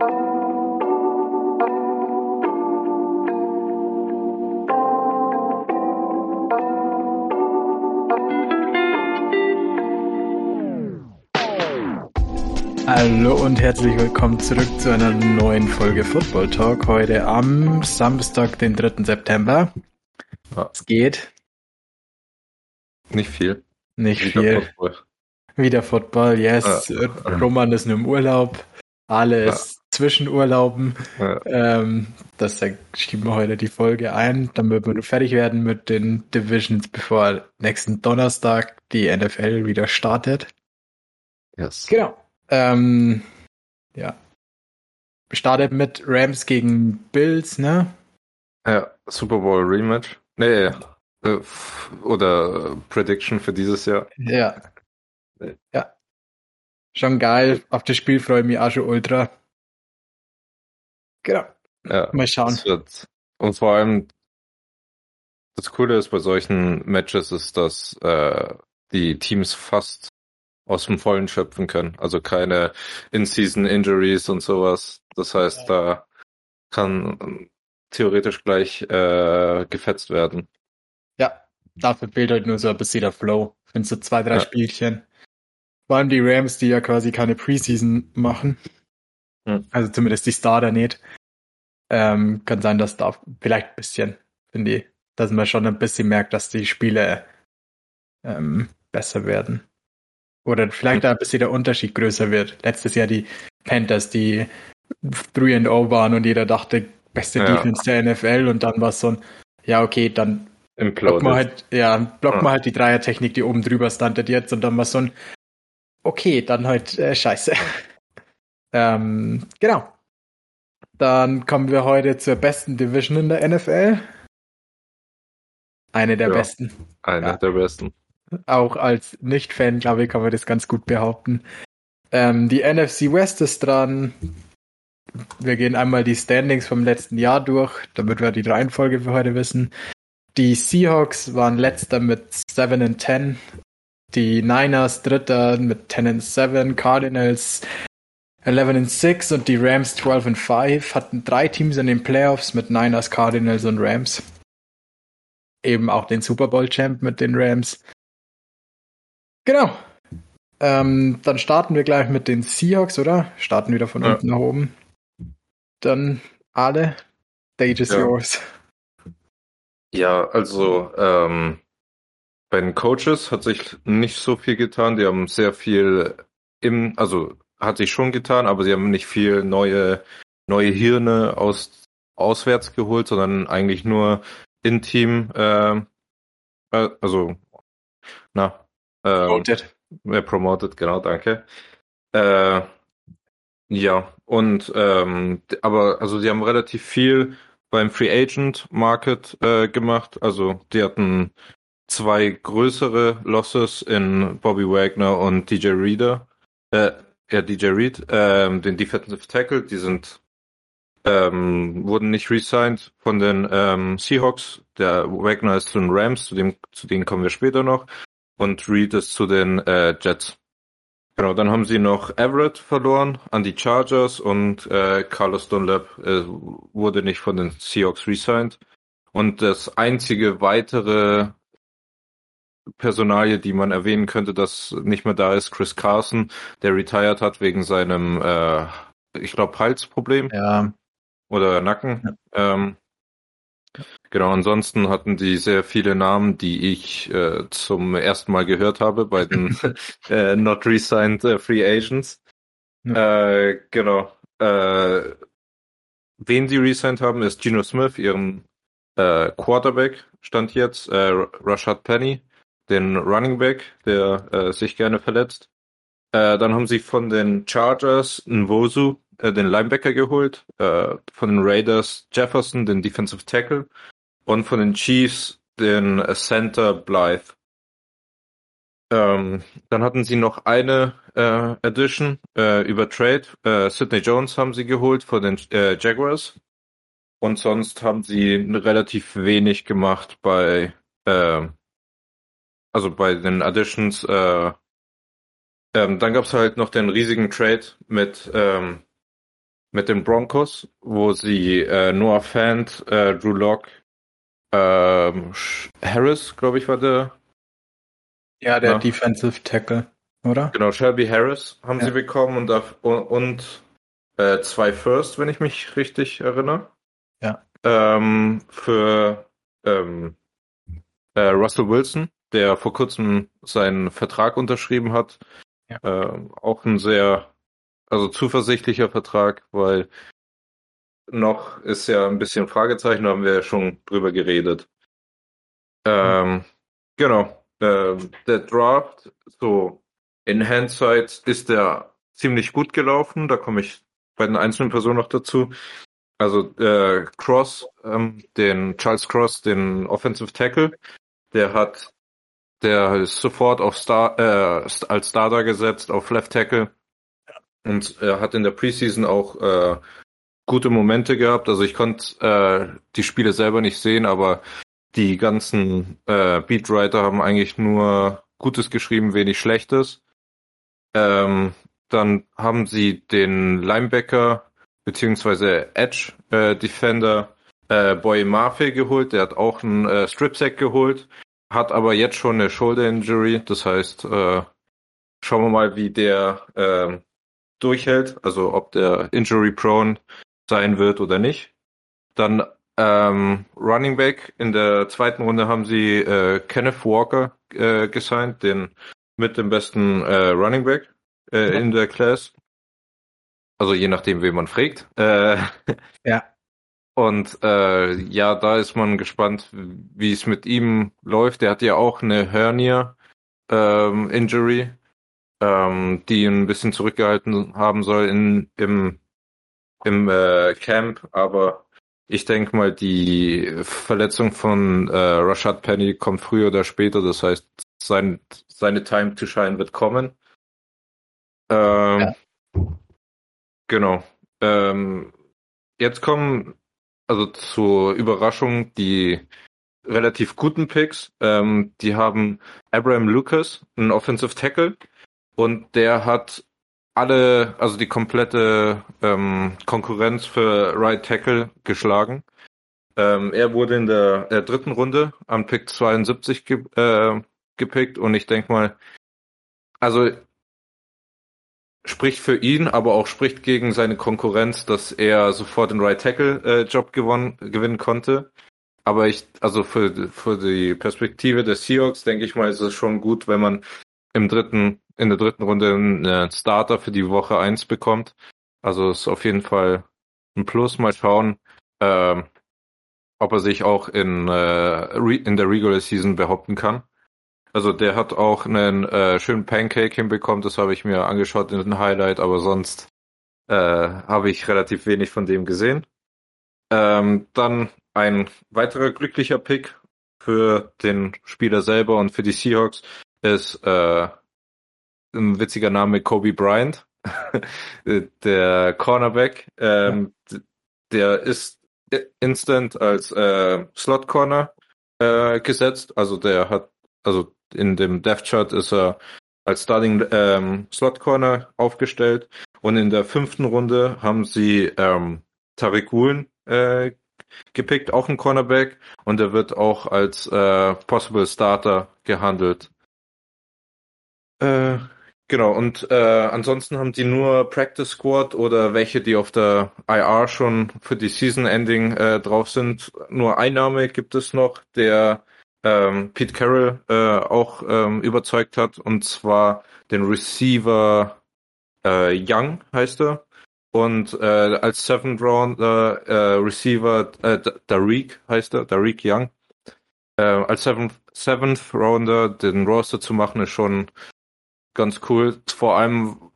Hallo und herzlich willkommen zurück zu einer neuen Folge Football Talk. Heute am Samstag, den 3. September. Ja. Es geht. Nicht viel. Nicht Wieder viel. Football. Wieder Football, yes. Ja. Roman ist nur im Urlaub. Ale Ja. ist zwischen Urlauben. Ja. Ähm, das schieben wir heute die Folge ein, damit wir fertig werden mit den Divisions, bevor nächsten Donnerstag die NFL wieder startet. Yes. Genau. Ähm, ja. Startet mit Rams gegen Bills, ne? Ja, Super Bowl Rematch. Nee, äh, f- oder äh, Prediction für dieses Jahr. Ja. Ja. Schon geil. Auf das Spiel freue ich mich auch schon ultra. Genau. Ja, Mal schauen. Und vor allem, das Coole ist bei solchen Matches ist, dass äh, die Teams fast aus dem Vollen schöpfen können. Also keine In-Season-Injuries und sowas. Das heißt, da kann theoretisch gleich äh, gefetzt werden. Ja. Dafür fehlt halt nur so ein bisschen der Flow. Findest du zwei, drei Ja. Spielchen. Vor allem die Rams, die ja quasi keine Preseason machen. Hm. Also zumindest die Starter nicht. Ähm, kann sein, dass da vielleicht ein bisschen, finde ich, dass man schon ein bisschen merkt, dass die Spiele ähm, besser werden. Oder vielleicht Hm. ein bisschen der Unterschied größer wird. Letztes Jahr die Panthers, die 3 and 0 waren und jeder dachte, beste Ja. Defense der NFL und dann war es so ein, ja, okay, dann blockt Imploded. man halt, ja, blockt Ja. man halt die Dreiertechnik, die oben drüber standet jetzt und dann war so ein, okay, dann halt äh, scheiße. Ähm, genau. Dann kommen wir heute zur besten Division in der NFL. Eine der Ja. besten. Einer Ja. der besten. Auch als Nicht-Fan, glaube ich, kann man das ganz gut behaupten. Ähm, die NFC West ist dran. Wir gehen einmal die Standings vom letzten Jahr durch, damit wir die Reihenfolge für heute wissen. Die Seahawks waren letzter mit 7 and 10. Die Niners dritter mit 10 and 7. Cardinals 11 and 6 und die Rams 12 and 5 hatten drei Teams in den Playoffs mit Niners, Cardinals und Rams. Eben auch den Super Bowl Champ mit den Rams. Genau. Ähm, dann starten wir gleich mit den Seahawks, oder? Starten wieder von Ja. unten nach oben. Dann alle. Stage is Ja. yours. Ja, also ähm, bei den Coaches hat sich nicht so viel getan. Die haben sehr viel im, also hat sich schon getan, aber sie haben nicht viel neue neue Hirne aus auswärts geholt, sondern eigentlich nur in Team. ähm, äh, also na ähm, Voted. ja, promoted, genau, danke. Äh, ja, und ähm, aber also sie haben relativ viel beim Free Agent Market äh, gemacht. Also die hatten zwei größere Losses in Bobby Wagner und DJ Reader. Äh, ja, DJ Reed, ähm, den Defensive Tackle, die sind ähm, wurden nicht resigned von den ähm, Seahawks. Der Wagner ist zu den Rams, zu dem zu denen kommen wir später noch und Reed ist zu den äh, Jets. Genau, dann haben sie noch Everett verloren an die Chargers und äh, Carlos Dunlap äh, wurde nicht von den Seahawks resigned. Und das einzige weitere Personalie, die man erwähnen könnte, das nicht mehr da ist, Chris Carson, der retired hat wegen seinem, äh, ich glaube, Halsproblem Ja. oder Nacken. Ähm, genau, ansonsten hatten die sehr viele Namen, die ich äh, zum ersten Mal gehört habe bei den äh, not resigned äh, Free Agents. Äh, genau. Äh, wen sie resigned haben, ist Geno Smith, ihren äh, Quarterback, stand jetzt, Rashad Penny, den Running Back, der äh, sich gerne verletzt. Äh, dann haben sie von den Chargers Nwosu, äh, den Linebacker geholt, äh, von den Raiders Jefferson, den Defensive Tackle und von den Chiefs den Center Blythe. Ähm, dann hatten sie noch eine äh, Addition äh, über Trade. Äh, Sidney Jones haben sie geholt von den äh, Jaguars. Und sonst haben sie relativ wenig gemacht bei, äh, also bei den Additions. Äh, ähm, dann gab's halt noch den riesigen Trade mit ähm, mit den Broncos, wo sie äh, Noah Fant, äh, Drew Lock, ähm, Harris, glaube ich, war der. Ja, der ja. Defensive Tackle, oder? Genau, Shelby Harris haben ja. sie bekommen und, und, und äh, zwei First, wenn ich mich richtig erinnere. Ja. Ähm, für ähm, äh, Russell Wilson, der vor kurzem seinen Vertrag unterschrieben hat. Ja. Äh, auch ein sehr, also zuversichtlicher Vertrag, weil noch ist ja ein bisschen Fragezeichen, da haben wir ja schon drüber geredet. Ähm, genau. Ähm, der Draft, so in Hindsight ist der ziemlich gut gelaufen. Da komme ich bei den einzelnen Personen noch dazu. Also äh, Cross, ähm, den Charles Cross, den Offensive Tackle, der hat, der ist sofort auf Star, äh, als Starter gesetzt auf Left Tackle und er hat in der Preseason auch äh, gute Momente gehabt. Also ich konnte äh, die Spiele selber nicht sehen, aber die ganzen äh, Beatwriter haben eigentlich nur Gutes geschrieben, wenig Schlechtes. Ähm, dann haben sie den Linebacker beziehungsweise Edge äh, Defender äh, Boy Murphy geholt. Der hat auch einen äh, Strip Sack geholt, hat aber jetzt schon eine Shoulder Injury. Das heißt, äh, schauen wir mal, wie der äh, durchhält. Also ob der Injury prone sein wird oder nicht. Dann ähm, Running Back in der zweiten Runde haben sie äh, Kenneth Walker äh, gesigned, den mit dem besten äh, Running Back äh, in der Class. Also je nachdem, wen man fragt. Äh, ja. Und äh, ja, da ist man gespannt, wie es mit ihm läuft. Der hat ja auch eine Hernia ähm, Injury, ähm, die ihn ein bisschen zurückgehalten haben soll in, im, im äh, Camp. Aber ich denke mal, die Verletzung von äh, Rashad Penny kommt früher oder später. Das heißt, sein, seine Time to Shine wird kommen. Ähm, ja. Genau. Ähm, jetzt kommen also zur Überraschung die relativ guten Picks. Ähm, die haben Abraham Lucas, einen Offensive Tackle, und der hat alle, also die komplette ähm, Konkurrenz für Right Tackle geschlagen. Ähm, er wurde in der, der, dritten Runde am Pick 72 ge äh, gepickt und ich denke mal, also spricht für ihn, aber auch spricht gegen seine Konkurrenz, dass er sofort den Right Tackle äh, Job gewonnen, gewinnen konnte. Aber ich, also für, für die Perspektive des Seahawks denke ich mal, ist es schon gut, wenn man im dritten, in der dritten Runde einen Starter für die Woche eins bekommt. Also ist auf jeden Fall ein Plus. Mal schauen, äh, ob er sich auch in, äh, in der Regular Season behaupten kann. Also der hat auch einen äh, schönen Pancake hinbekommen, das habe ich mir angeschaut in den Highlight, aber sonst äh, habe ich relativ wenig von dem gesehen. Ähm, dann ein weiterer glücklicher Pick für den Spieler selber und für die Seahawks ist äh, ein witziger Name Kobe Bryant, der Cornerback. Ähm, ja. Der ist instant als äh, Slot Corner äh, gesetzt, also der hat also in dem Death Chart ist er als Starting ähm, Slot Corner aufgestellt und in der fünften Runde haben sie ähm, Tariq Woolen äh, gepickt, auch ein Cornerback und er wird auch als äh, Possible Starter gehandelt. Äh, genau, und äh, ansonsten haben die nur Practice Squad oder welche, die auf der IR schon für die Season Ending äh, drauf sind. Nur Einnahme gibt es noch, der ähm, Pete Carroll äh, auch ähm, überzeugt hat, und zwar den Receiver äh, Young heißt er. Und äh, als Seventh Round äh, Receiver äh, Darik heißt er, Darik Young. Äh, als Seventh, Seventh Rounder den Roster zu machen, ist schon ganz cool. Vor allem,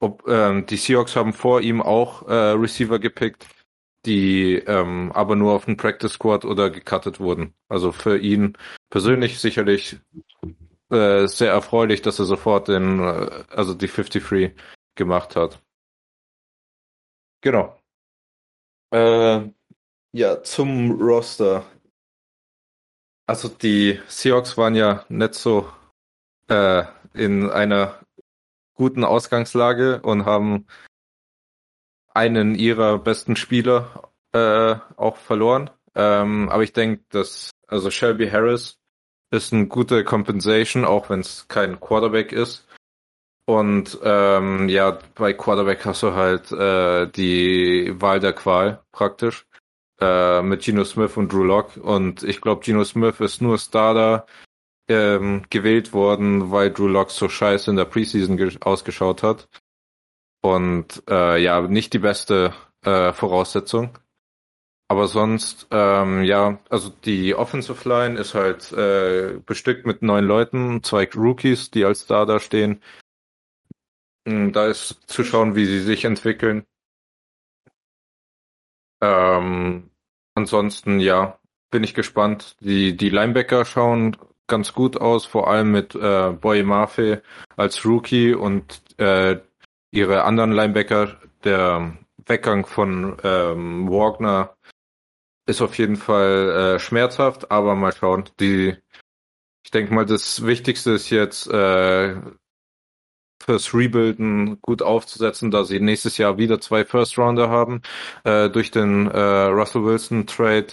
ob ähm, die Seahawks haben vor ihm auch äh, Receiver gepickt die ähm, aber nur auf den Practice Squad oder gecuttet wurden. Also für ihn persönlich sicherlich äh, sehr erfreulich, dass er sofort den, äh, also die 53 gemacht hat. Genau. Äh, ja, zum Roster. Also die Seahawks waren ja nicht so äh, in einer guten Ausgangslage und haben einen ihrer besten Spieler äh, auch verloren. Ähm, aber ich denke, dass also Shelby Harris ist eine gute Compensation, auch wenn es kein Quarterback ist. Und ähm, ja, bei Quarterback hast du halt äh, die Wahl der Qual praktisch äh, mit Geno Smith und Drew Lock. Und ich glaube, Geno Smith ist nur Starter ähm, gewählt worden, weil Drew Lock so scheiße in der Preseason ausgeschaut hat. Und äh, ja, nicht die beste äh, Voraussetzung. Aber sonst, ähm, ja, also die Offensive Line ist halt äh, bestückt mit neun Leuten, zwei Rookies, die als Starter stehen. Hm, da ist zu schauen, wie sie sich entwickeln. Ähm, ansonsten, ja, bin ich gespannt. Die, die Linebacker schauen ganz gut aus, vor allem mit äh, Boy Mafe als Rookie und äh, ihre anderen Linebacker. Der Weggang von ähm, Wagner ist auf jeden Fall äh, schmerzhaft, aber mal schauen. Die, ich denke mal, das Wichtigste ist jetzt äh, fürs Rebuilden gut aufzusetzen, da sie nächstes Jahr wieder zwei First Rounder haben äh, durch den äh, Russell Wilson Trade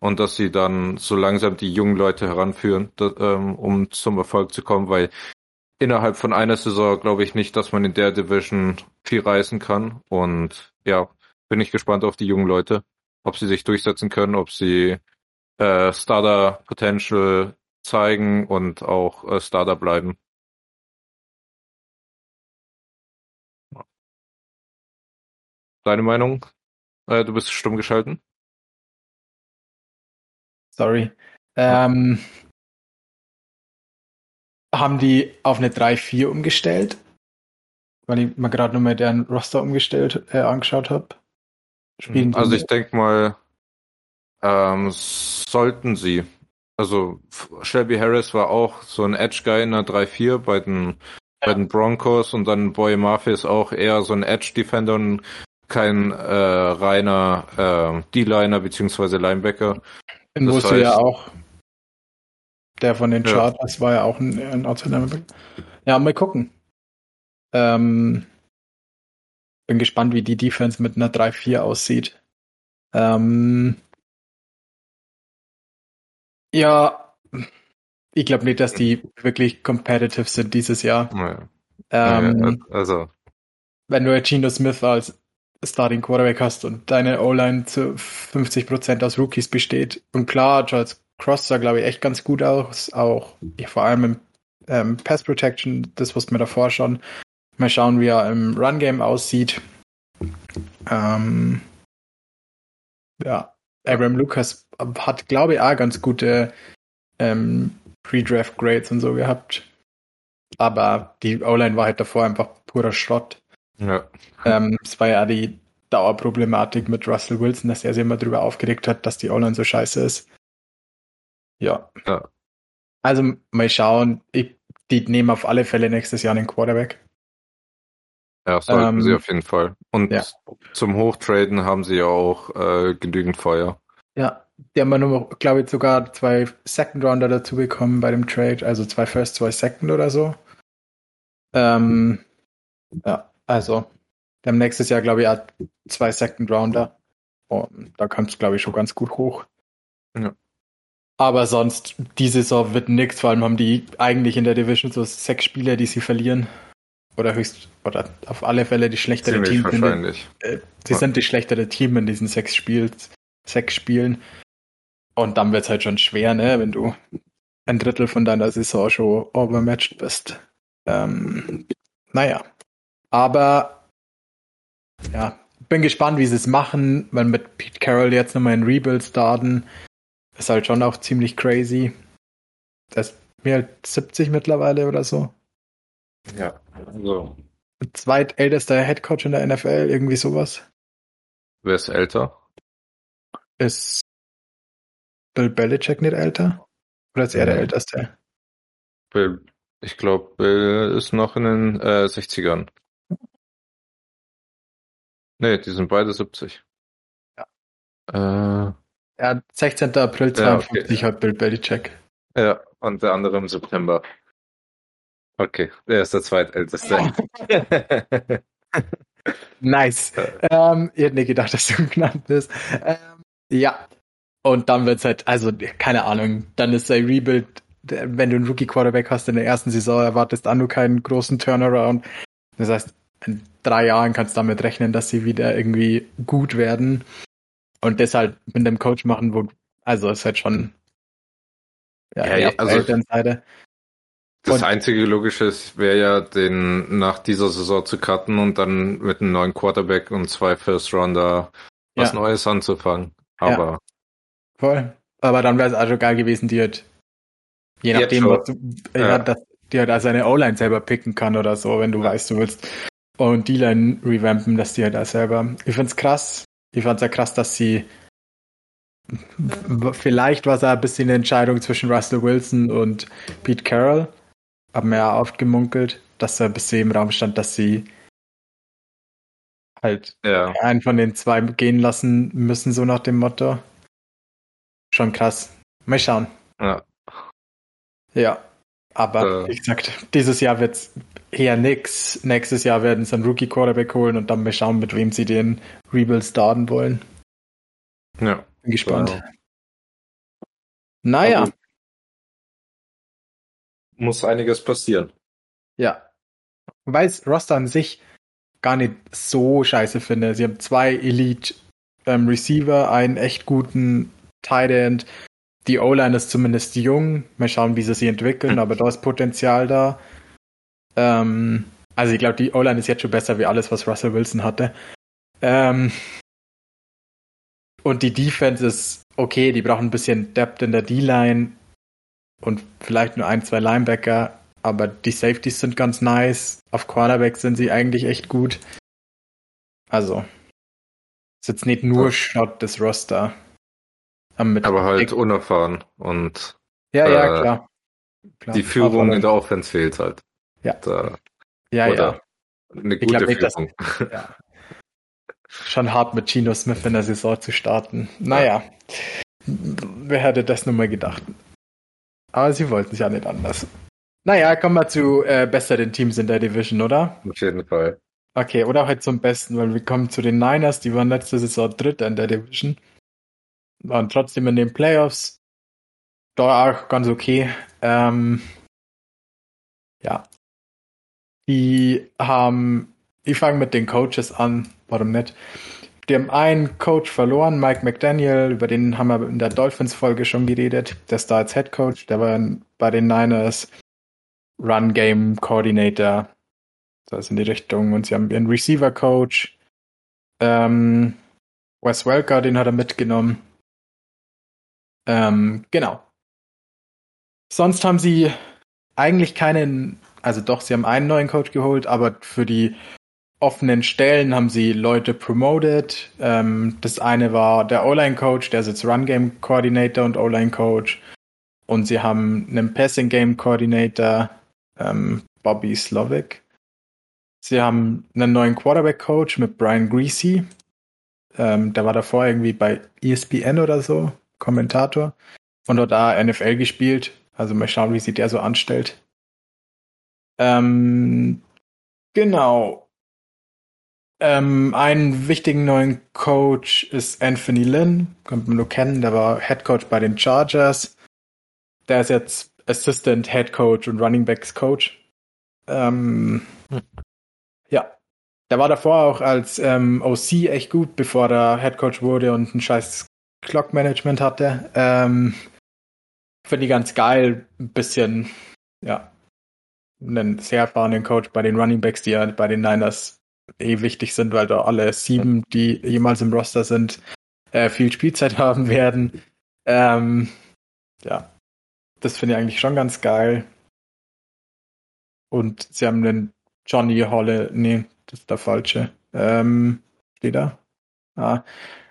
und dass sie dann so langsam die jungen Leute heranführen, da, ähm, um zum Erfolg zu kommen, weil innerhalb von einer Saison glaube ich nicht, dass man in der Division viel reißen kann und ja, bin ich gespannt auf die jungen Leute, ob sie sich durchsetzen können, ob sie äh, Starter Potential zeigen und auch äh, Starter bleiben. Deine Meinung? Äh, du bist stumm geschalten. Sorry. Ähm, haben die auf eine 3-4 umgestellt? Weil ich mir gerade nochmal deren Roster umgestellt, äh, angeschaut habe. Also ich denke mal, ähm, sollten sie. Also Shelby Harris war auch so ein Edge-Guy in der 3-4 bei den, ja. bei den Broncos und dann Boy Murphy ist auch eher so ein Edge-Defender und kein äh, reiner äh, D-Liner beziehungsweise Linebacker. In das heißt, ja auch. Der von den Charters ja. war ja auch ein, ein Outside Ja, mal gucken. Ähm, bin gespannt, wie die Defense mit einer 3-4 aussieht. Ähm, ja, ich glaube nicht, dass die wirklich competitive sind dieses Jahr. Ja. Ähm, ja, also. Wenn du Geno Smith als Starting Quarterback hast und deine O-Line zu 50% aus Rookies besteht. Und klar, Charles Cross sah, glaube ich, echt ganz gut aus. Auch ja, vor allem im ähm, Pass Protection, das wussten wir davor schon. Mal schauen, wie er im Run-Game aussieht. Ähm, ja, Abraham Lucas hat, glaube ich, auch ganz gute ähm, Pre-Draft-Grades und so gehabt. Aber die O-Line war halt davor einfach purer Schrott. Ja. Ähm, es war ja die Dauerproblematik mit Russell Wilson, dass er sich immer darüber aufgeregt hat, dass die Online so scheiße ist. Ja. ja. Also mal schauen. Ich, die nehmen auf alle Fälle nächstes Jahr einen Quarterback. Ja, sollten ähm, sie auf jeden Fall. Und ja. zum Hochtraden haben sie ja auch äh, genügend Feuer. Ja, die haben wir nur, glaube ich, sogar zwei Second Rounder dazu bekommen bei dem Trade, also zwei First, zwei Second oder so. Ähm, ja, also, wir haben nächstes Jahr, glaube ich, auch zwei Second Rounder. Und da kommt es, glaube ich, schon ganz gut hoch. Ja. Aber sonst, die Saison wird nichts. Vor allem haben die eigentlich in der Division so sechs Spieler, die sie verlieren. Oder höchst, oder auf alle Fälle die schlechtere Team. Wahrscheinlich. äh, sie ja. sind die schlechtere Team in diesen sechs, Spiels, sechs Spielen. Und dann wird es halt schon schwer, ne, wenn du ein Drittel von deiner Saison schon overmatched bist. Ähm, naja, aber ja, bin gespannt, wie sie es machen, weil mit Pete Carroll jetzt nochmal ein Rebuild starten, ist halt schon auch ziemlich crazy. Der ist mehr als 70 mittlerweile oder so. Ja, also. Zweitältester Headcoach in der NFL, irgendwie sowas. Wer ist älter? Ist Bill Belichick nicht älter? Oder ist er der Älteste? Bill, ich glaube, Bill ist noch in den äh, 60ern. Nee, die sind beide 70. Ja. Äh, ja, 16. April 52 ja, okay. hat Bill Belichick. Ja, und der andere im September. Okay, der ist der zweitälteste. nice. Ähm, ich hätte nicht gedacht, dass du genannt bist. Ähm, ja. Und dann wird's halt, also, keine Ahnung, dann ist der Rebuild, wenn du einen Rookie-Quarterback hast in der ersten Saison, erwartest du keinen großen Turnaround. Das heißt, in drei Jahren kannst du damit rechnen, dass sie wieder irgendwie gut werden. Und deshalb mit dem Coach machen, wo, also ist halt schon ja, ja also Elternseite. Das und, einzige Logische wäre ja, den nach dieser Saison zu cutten und dann mit einem neuen Quarterback und zwei First Rounder was ja. Neues anzufangen. Aber. Ja. Voll. Aber dann wäre es also geil gewesen, die halt, je nachdem, was du, ja. dass die halt also eine O-Line selber picken kann oder so, wenn du weißt, du willst. Und die Line revampen, dass die halt da selber. Ich find's krass. Ich fand's ja krass, dass sie vielleicht war es ein bisschen eine Entscheidung zwischen Russell Wilson und Pete Carroll. Haben wir ja oft gemunkelt, dass da ein bisschen im Raum stand, dass sie halt ja. einen von den zwei gehen lassen müssen, so nach dem Motto. Schon krass. Mal schauen. Ja. Ja. Aber äh. wie gesagt, dieses Jahr wird es eher nix. Nächstes Jahr werden sie einen Rookie Quarterback holen und dann mal schauen, mit wem sie den Rebuild starten wollen. Ja. Bin gespannt. Genau. Naja. Also, muss einiges passieren. Ja. Wobei ich Roster an sich gar nicht so scheiße finde. Sie haben zwei Elite ähm, Receiver, einen echt guten Tight End. Die O-Line ist zumindest jung. Mal schauen, wie sie sich entwickeln, aber da ist Potenzial da. Ähm, also ich glaube, die O-Line ist jetzt schon besser wie alles, was Russell Wilson hatte. Ähm, und die Defense ist okay, die brauchen ein bisschen Depth in der D-Line und vielleicht nur ein, zwei Linebacker, aber die Safeties sind ganz nice. Auf Cornerback sind sie eigentlich echt gut. Also, ist jetzt nicht nur Schrott des Roster. aber halt unerfahren und ja, ja, äh, klar. klar. Die Führung in der Offense fehlt halt. Ja. Da, ja, ja. Eine gute nicht, Führung. Das, ja schon hart mit Gino Smith in der Saison zu starten. Naja, wer hätte das nun mal gedacht? Aber sie wollten es ja nicht anders. Naja, kommen wir zu äh, besseren Teams in der Division, oder? Auf jeden Fall. Okay, oder halt zum Besten, weil wir kommen zu den Niners, die waren letzte Saison Dritter in der Division. Waren trotzdem in den Playoffs. Da auch ganz okay. Ähm, ja. Die haben, ich fange mit den Coaches an warum nicht? Die haben einen Coach verloren, Mike McDaniel, über den haben wir in der Dolphins-Folge schon geredet. Der ist da als Head Coach, der war bei den Niners Run Game Coordinator. Das in die Richtung. Und sie haben ihren Receiver Coach. Ähm, Wes Welker, den hat er mitgenommen. Ähm, genau. Sonst haben sie eigentlich keinen, also doch, sie haben einen neuen Coach geholt, aber für die offenen Stellen haben sie Leute promoted. Ähm, das eine war der O-Line-Coach, der ist jetzt Run-Game-Coordinator und O-Line-Coach. Und sie haben einen Passing-Game-Coordinator, ähm, Bobby Slovic. Sie haben einen neuen Quarterback-Coach mit Brian Greasy. Ähm, der war davor irgendwie bei ESPN oder so, Kommentator. Und dort da NFL gespielt. Also mal schauen, wie sich der so anstellt. Ähm, genau. Ähm, einen wichtigen neuen Coach ist Anthony Lynn, kommt man nur kennen, der war Head Coach bei den Chargers. Der ist jetzt Assistant Head Coach und Running Backs Coach. Ähm, hm. Ja, der war davor auch als ähm, OC echt gut, bevor er Head Coach wurde und ein scheiß Clock Management hatte. Ähm, Finde ich ganz geil, ein bisschen, ja, einen sehr erfahrenen Coach bei den Running Backs, die ja bei den Niners eh wichtig sind, weil da alle sieben, die jemals im Roster sind, äh, viel Spielzeit haben werden. Ähm, ja, das finde ich eigentlich schon ganz geil. Und sie haben den Johnny Holle, nee, das ist der falsche. Ähm, steht da? Ah,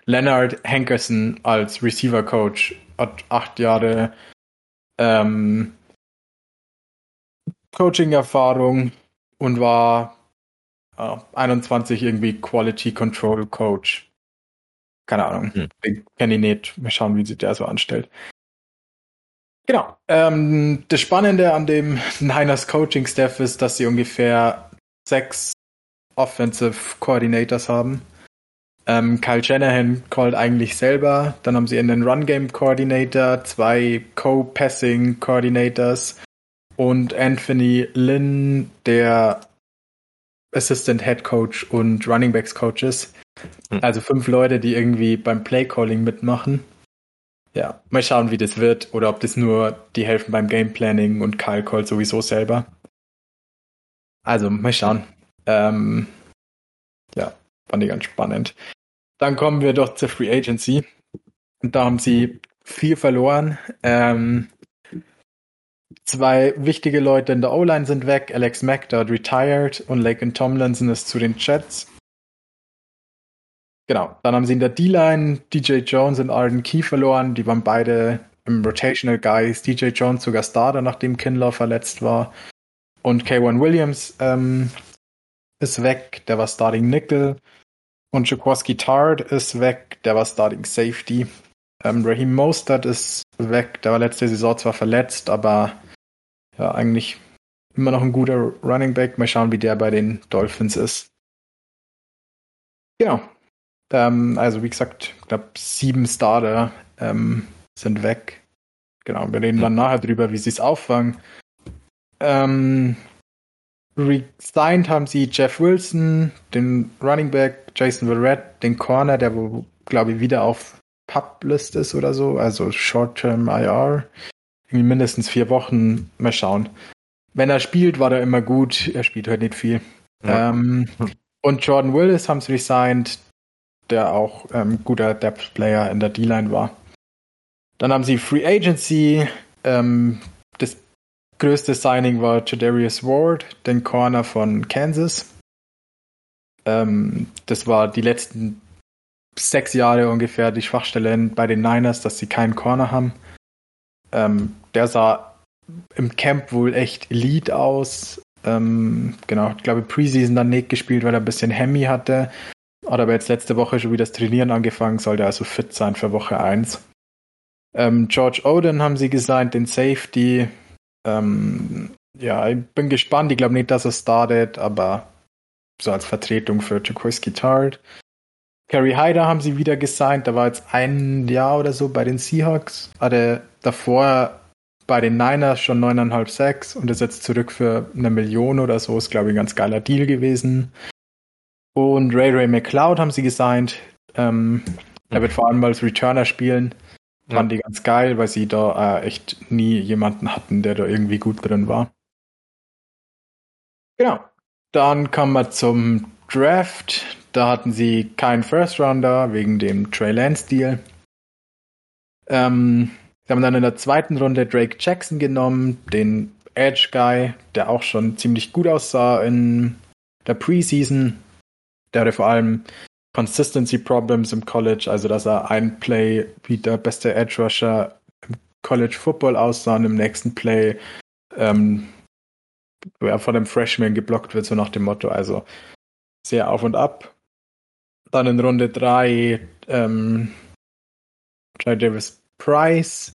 Leonard Hankerson als Receiver Coach hat acht Jahre ähm, Coaching-Erfahrung und war uh, 21 irgendwie Quality Control Coach. Keine Ahnung. Hm. Den kenne ich nicht. Mal schauen, wie sich der so anstellt. Genau. Ähm, das Spannende an dem Niners Coaching Staff ist, dass sie ungefähr sechs Offensive Coordinators haben. Ähm, Kyle Shanahan callt eigentlich selber. Dann haben sie einen Run Game Coordinator, zwei Co-Passing Coordinators und Anthony Lynn, der Assistant Head Coach und Running Backs Coach ist. Hm. Also fünf Leute, die irgendwie beim Play Calling mitmachen. Ja, mal schauen, wie das wird oder ob das nur die helfen beim Game Planning und Kyle callt sowieso selber. Also mal schauen. Ähm, ja, fand ich ganz spannend. Dann kommen wir doch zur Free Agency. Und da haben sie viel verloren. Ähm, zwei wichtige Leute in der O-Line sind weg. Alex Mack dort retired und Laken Tomlinson ist zu den Jets. Genau. Dann haben sie in der D-Line DJ Jones und Arden Key verloren. Die waren beide im Rotational Guys. DJ Jones sogar Starter, nachdem Kinlaw verletzt war. Und K1 Williams ähm, ist weg. Der war Starting Nickel. Und Jaworski Tard ist weg, der war Starting Safety. Ähm, Raheem Mostert ist weg, der war letzte Saison zwar verletzt, aber ja, eigentlich immer noch ein guter Running Back. Mal schauen, wie der bei den Dolphins ist. Genau. Ähm, also wie gesagt, ich glaube sieben Starter ähm, sind weg. Genau, wir reden dann nachher drüber, wie sie es auffangen. Ähm, Resigned haben sie Jeff Wilson, den Running Back, Jason Verrett, den Corner, der wo, glaube ich, wieder auf Publist ist oder so, also Short-Term IR. Irgendwie mindestens vier Wochen. Mal schauen. Wenn er spielt, war er immer gut. Er spielt heute nicht viel. Ja. Ähm, und Jordan Willis haben sie resigned, der auch ähm, guter Depth-Player in der D-Line war. Dann haben sie Free Agency. Ähm, das größte Signing war Jadarius Ward, den Corner von Kansas. Ähm, das war die letzten sechs Jahre ungefähr die Schwachstelle bei den Niners, dass sie keinen Corner haben. Ähm, der sah im Camp wohl echt Elite aus. Ähm, genau, ich glaube Preseason dann nicht gespielt, weil er ein bisschen Hemi hatte. Hat aber jetzt letzte Woche schon wieder das Trainieren angefangen, sollte also fit sein für Woche 1. Ähm, George Oden haben sie gesigned, den Safety. Ähm, ja, ich bin gespannt. Ich glaube nicht, dass er startet, aber so als Vertretung für Jaquiski Tart. Kerry Hyder haben sie wieder gesigned. Da war jetzt ein Jahr oder so bei den Seahawks. Hatte davor bei den Niners schon 9,5 Sacks und ist jetzt zurück für eine Million oder so. Ist, glaube ich, ein ganz geiler Deal gewesen. Und Ray Ray McLeod haben sie gesigned. Ähm, er wird vor allem als Returner spielen. Ja. Fand die ganz geil, weil sie da äh, echt nie jemanden hatten, der da irgendwie gut drin war. Genau. Dann kommen wir zum Draft. Da hatten sie keinen First Rounder wegen dem Trey Lance Deal. Ähm, sie haben dann in der zweiten Runde Drake Jackson genommen, den Edge Guy, der auch schon ziemlich gut aussah in der Preseason. Der hatte vor allem Consistency Problems im College, also dass er ein Play wie der beste Edge Rusher im College Football aussah und im nächsten Play ähm, von dem Freshman geblockt wird, so nach dem Motto. Also sehr auf und ab. Dann in Runde 3 ähm, Jai Davis Price,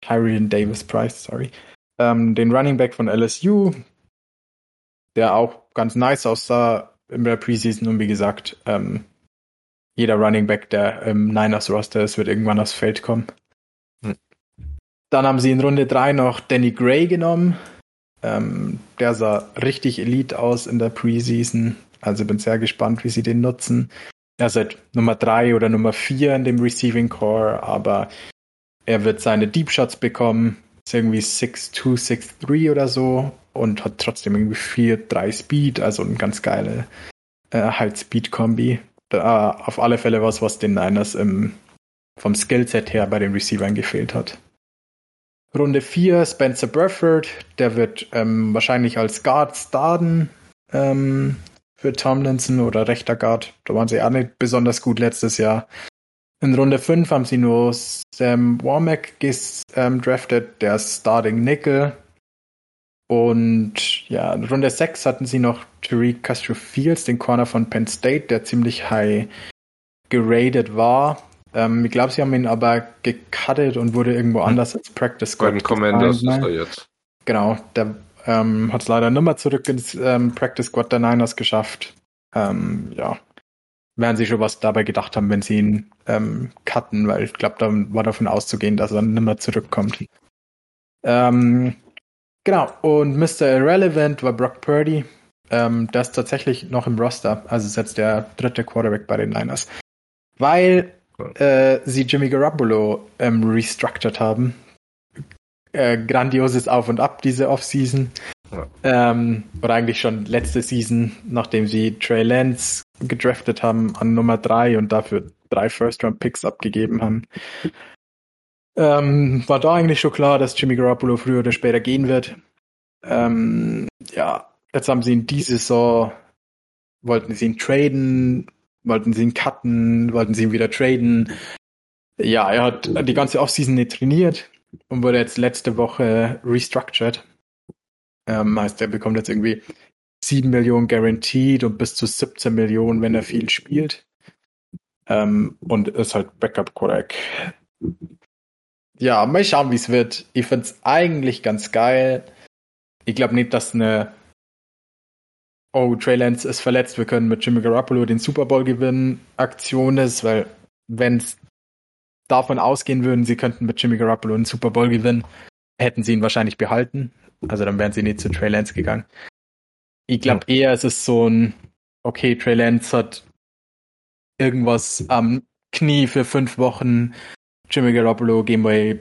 Tyrion Davis Price, sorry, ähm, den Running Back von LSU, der auch ganz nice aussah, in der Preseason und wie gesagt, ähm, jeder Running Back, der im Niners Roster ist, wird irgendwann aufs Feld kommen. Hm. Dann haben sie in Runde 3 noch Danny Gray genommen. Ähm, der sah richtig elite aus in der Preseason. Also bin sehr gespannt, wie sie den nutzen. Er ist halt Nummer 3 oder Nummer 4 in dem Receiving Core, aber er wird seine Deep Shots bekommen. Ist irgendwie 6'2, 6'3 oder so und hat trotzdem irgendwie 4, 3 Speed, also eine ganz geile äh, halt Speed-Kombi. Äh, auf alle Fälle was, was den Niners im, vom Skillset her bei den Receivern gefehlt hat. Runde 4, Spencer Burford, der wird ähm, wahrscheinlich als Guard starten ähm, für Tomlinson oder rechter Guard. Da waren sie auch nicht besonders gut letztes Jahr. In Runde 5 haben sie nur Sam Womack gedraftet, ähm, der Starting Nickel. Und ja, in Runde 6 hatten sie noch Tariq Castro Fields, den Corner von Penn State, der ziemlich high geradet war. Ähm, ich glaube, sie haben ihn aber gecuttet und wurde irgendwo hm. anders als Practice Squad. Bei den Commanders ist er jetzt. Genau, der ähm, hat es leider nicht mehr zurück ins ähm, Practice Squad der Niners geschafft. ähm, ja, werden sie schon was dabei gedacht haben, wenn sie ihn ähm, cutten, weil ich glaube, da war davon auszugehen, dass er nicht mehr zurückkommt. Ähm, genau, und Mr. Irrelevant war Brock Purdy. Ähm, der ist tatsächlich noch im Roster, also ist jetzt der dritte Quarterback bei den Niners. Weil äh, sie Jimmy Garoppolo ähm, restructured haben. Äh, grandioses Auf und Ab diese Offseason. Ja. Ähm, oder eigentlich schon letzte Season, nachdem sie Trey Lance gedraftet haben an Nummer 3 und dafür drei First-Round-Picks abgegeben haben. Ähm, war da eigentlich schon klar, dass Jimmy Garoppolo früher oder später gehen wird. Ähm, ja, jetzt haben sie ihn diese Saison, wollten sie ihn traden, wollten sie ihn cutten, wollten sie ihn wieder traden. Ja, er hat die ganze Offseason nicht trainiert und wurde jetzt letzte Woche restructured. Ähm, heißt, er bekommt jetzt irgendwie 7 Millionen guaranteed und bis zu 17 Millionen, wenn er viel spielt. Ähm, und ist halt Backup Quarterback. Ja, mal schauen, wie es wird. Ich finde es eigentlich ganz geil. Ich glaube nicht, dass eine Oh, Trey Lance ist verletzt, wir können mit Jimmy Garoppolo den Super Bowl gewinnen Aktion ist, weil wenn es davon ausgehen würden, sie könnten mit Jimmy Garoppolo einen Super Bowl gewinnen, hätten sie ihn wahrscheinlich behalten. Also dann wären sie nicht zu Trey Lance gegangen. Ich glaube ja. eher, es ist so ein, okay, Trey Lance hat irgendwas am Knie für fünf Wochen. Jimmy Garoppolo wir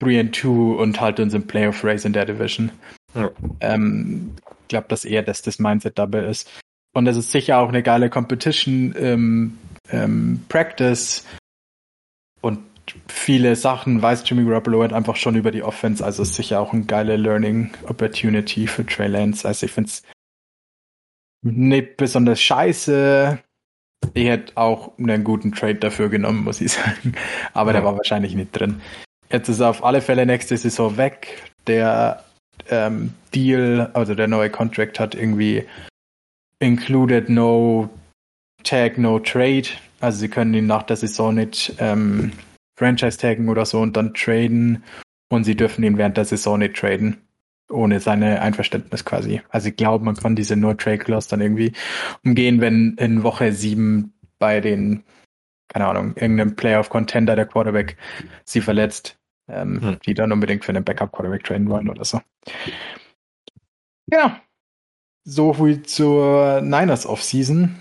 3 and 2 und halt uns im Playoff Race in der Division. Ja. Ähm, ich glaube, dass eher das, das Mindset dabei ist. Und es ist sicher auch eine geile Competition im ähm, Practice und viele Sachen weiß Jimmy Garoppolo halt einfach schon über die Offense, also ist sicher auch eine geile Learning Opportunity für Trey Lance. Also ich finde es nicht besonders scheiße. Ich hätte auch einen guten Trade dafür genommen, muss ich sagen. Aber der war wahrscheinlich nicht drin. Jetzt ist er auf alle Fälle nächste Saison weg. Der ähm, Deal, also der neue Contract hat irgendwie included no tag, no trade. Also sie können ihn nach der Saison nicht ähm, Franchise taggen oder so und dann traden. Und sie dürfen ihn während der Saison nicht traden ohne seine Einverständnis quasi. Also ich glaube, man kann diese No-Trade-Clause dann irgendwie umgehen, wenn in Woche sieben bei den, keine Ahnung, irgendeinem Playoff-Contender der Quarterback sie verletzt, ähm, hm. die dann unbedingt für einen Backup-Quarterback traden wollen oder so. Ja, so viel zur Niners Offseason.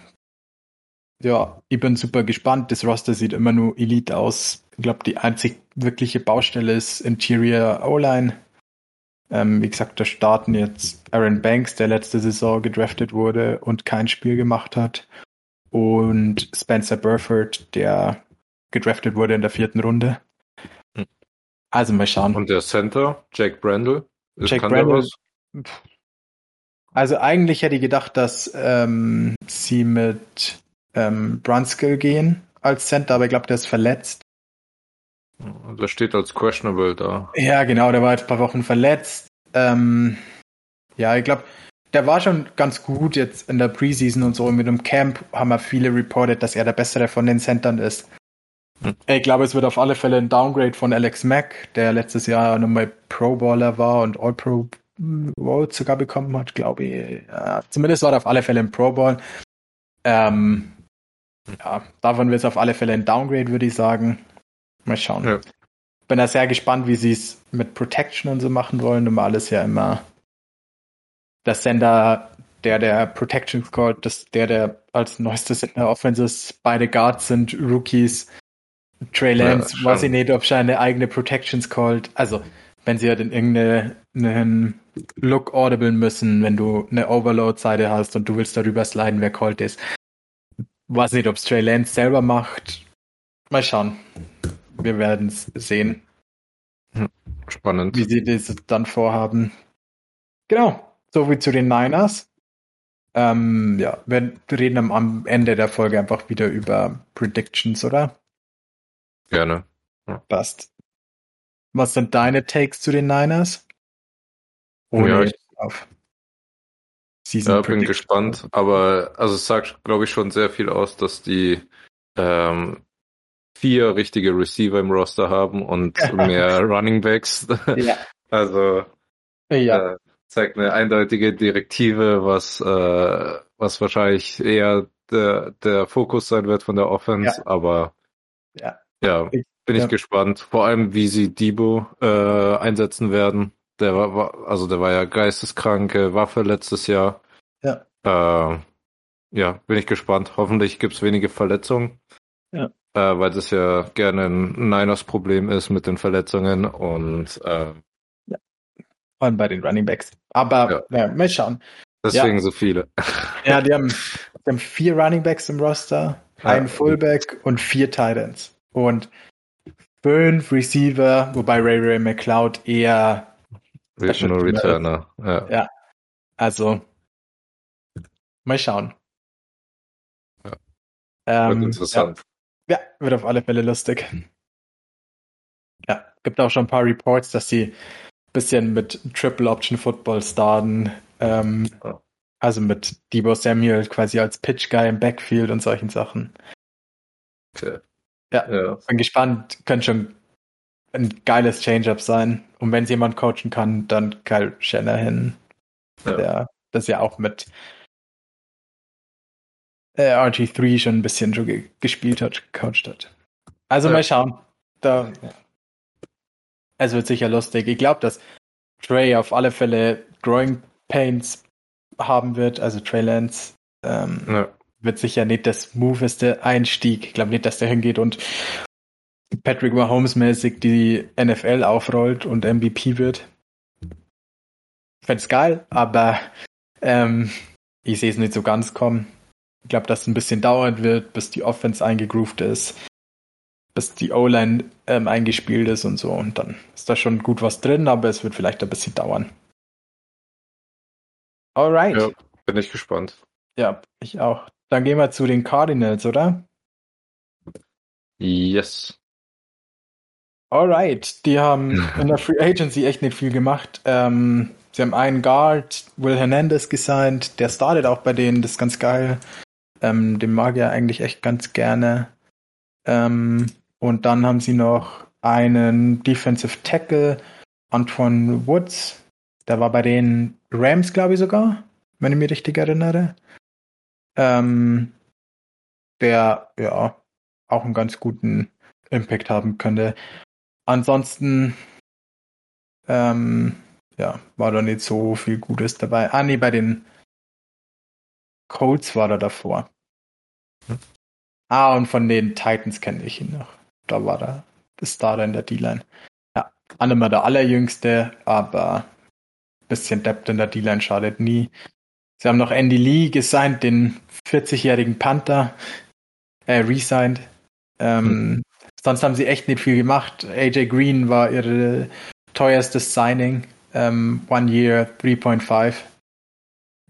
Ja, ich bin super gespannt. Das Roster sieht immer nur Elite aus. Ich glaube, die einzig wirkliche Baustelle ist Interior O-Line. Ähm, wie gesagt, da starten jetzt Aaron Banks, der letzte Saison gedraftet wurde und kein Spiel gemacht hat. Und Spencer Burford, der gedraftet wurde in der vierten Runde. Hm. Also mal schauen. Und der Center, Jack Brandle? Jack Brandle. Also eigentlich hätte ich gedacht, dass ähm, sie mit ähm, Brunskill gehen als Center, aber ich glaube, der ist verletzt. Der steht als questionable da. Ja, genau, der war jetzt ein paar Wochen verletzt. Ähm, ja, ich glaube, der war schon ganz gut jetzt in der Preseason und so. Mit dem Camp haben wir viele reported, dass er der bessere von den Centern ist. Hm. Ich glaube, es wird auf alle Fälle ein Downgrade von Alex Mack, der letztes Jahr nochmal Pro-Baller war und All-Pro Vote sogar bekommen hat, glaube ich. Ja, zumindest war er auf alle Fälle ein Pro-Ball. Ähm, ja, davon wird es auf alle Fälle ein Downgrade, würde ich sagen. Mal schauen. Ja. Bin da sehr gespannt, wie sie es mit Protection und so machen wollen. Normal ist ja immer der Sender, der der Protection scored, das, der, der als neuestes in der Offense ist. Beide Guards sind Rookies. Trey Lance, ja, weiß ich nicht, ob er eine eigene Protections called. Also, wenn sie halt in irgendeinen Look audible müssen, wenn du eine Overload-Seite hast und du willst darüber sliden, wer called ist. Weiß nicht, ob es Trey Lance selber macht. Mal schauen wir werden es sehen. Hm, spannend. Wie sie das dann vorhaben. Genau, soviel zu den Niners. Ähm, ja, wir reden am, Ende der Folge einfach wieder über Predictions, oder? Gerne. Ja. Passt. Was sind deine Takes zu den Niners? Ohne ja, ich auf Season ja, bin gespannt, aber also es sagt, glaube ich, schon sehr viel aus, dass die ähm, vier richtige Receiver im Roster haben und mehr Running Backs. Ja. Also ja. Äh, zeigt eine eindeutige Direktive, was, äh, was wahrscheinlich eher der, der Fokus sein wird von der Offense, Ja. aber Ja. ja, Ich- bin ich gespannt. Vor allem, wie sie Debo äh, einsetzen werden. Der war, war, also der war ja geisteskranke Waffe letztes Jahr. Ja. Äh, ja, bin ich gespannt. Hoffentlich gibt's wenige Verletzungen. Ja. Äh, weil das ja gerne ein Niners-Problem ist mit den Verletzungen und äh, Vor allem bei den Running Backs. Aber ja. mal schauen. deswegen so viele. Ja, die haben, die haben vier Running Backs im Roster, Ja. einen Fullback und vier Titans. Und fünf Receiver, wobei Ray Ray McLeod eher, Nur Team Returner. Ja. Ja. also, mal schauen. Ja. Wird Ähm, interessant. Ja, ja, wird auf alle Fälle lustig. Ja, gibt auch schon ein paar Reports, dass sie ein bisschen mit Triple Option Football starten. Ähm. Also mit Debo Samuel quasi als Pitch Guy im Backfield und solchen Sachen. Okay. Ja. Ja. Bin gespannt, könnte schon ein geiles Change-up sein. Und wenn es jemand coachen kann, dann Kyle Shanahan, Ja. der das ja auch mit äh, RG3 schon ein bisschen schon ge gespielt hat, gecoacht hat. Also Ja. mal schauen. Da, es wird sicher lustig. Ich glaube, dass Trey auf alle Fälle Growing Pains haben wird, also Trey Lance. Ähm, Ja. wird sicher nicht das smootheste Einstieg. Ich glaube nicht, dass der hingeht und Patrick Mahomes mäßig die NFL aufrollt und MVP wird. Fände es geil, aber ähm, ich sehe es nicht so ganz kommen. Ich glaube, dass es ein bisschen dauern wird, bis die Offense eingegroovt ist, bis die O-Line ähm, eingespielt ist und so. Und dann ist da schon gut was drin, aber es wird vielleicht ein bisschen dauern. Alright. Ja. Bin ich gespannt. Ja, ich auch. Dann gehen wir zu den Cardinals, oder? Yes. Alright, die haben in der Free Agency echt nicht viel gemacht. Ähm, sie haben einen Guard, Will Hernandez gesigned, der startet auch bei denen, das ist ganz geil. Ähm, den mag ich ja eigentlich echt ganz gerne. Ähm, und dann haben sie noch einen Defensive Tackle, Antoine Woods. Der war bei den Rams, glaube ich sogar, wenn ich mich richtig erinnere. Ähm, der ja auch einen ganz guten Impact haben könnte. Ansonsten ähm, ja, war da nicht so viel Gutes dabei. Ah, nee, bei den Colts war er davor. Hm. Ah, und von den Titans kenne ich ihn noch. Da war er das Starter in der D-Line. Ja, mehr der allerjüngste, aber bisschen Depth in der D-Line schadet nie. Sie haben noch Andy Lee gesigned, den 40-jährigen Panther, äh, resigned. Ähm, Sonst haben sie echt nicht viel gemacht. AJ Green war ihre teuerstes Signing. Ähm, one Year 3.5.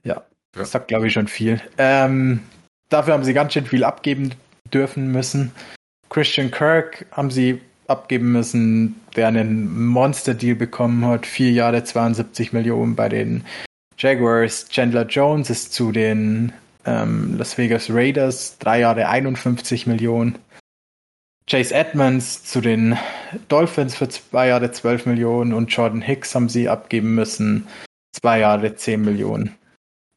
Ja, Ja. das sagt, glaube ich, schon viel. Ähm, dafür haben sie ganz schön viel abgeben dürfen müssen. Christian Kirk haben sie abgeben müssen, der einen Monster-Deal bekommen hat. Vier Jahre 72 Millionen bei den Jaguars. Chandler Jones ist zu den ähm, Las Vegas Raiders. Drei Jahre 51 Millionen. Chase Edmonds zu den Dolphins für zwei Jahre 12 Millionen und Jordan Hicks haben sie abgeben müssen. Zwei Jahre 10 Millionen.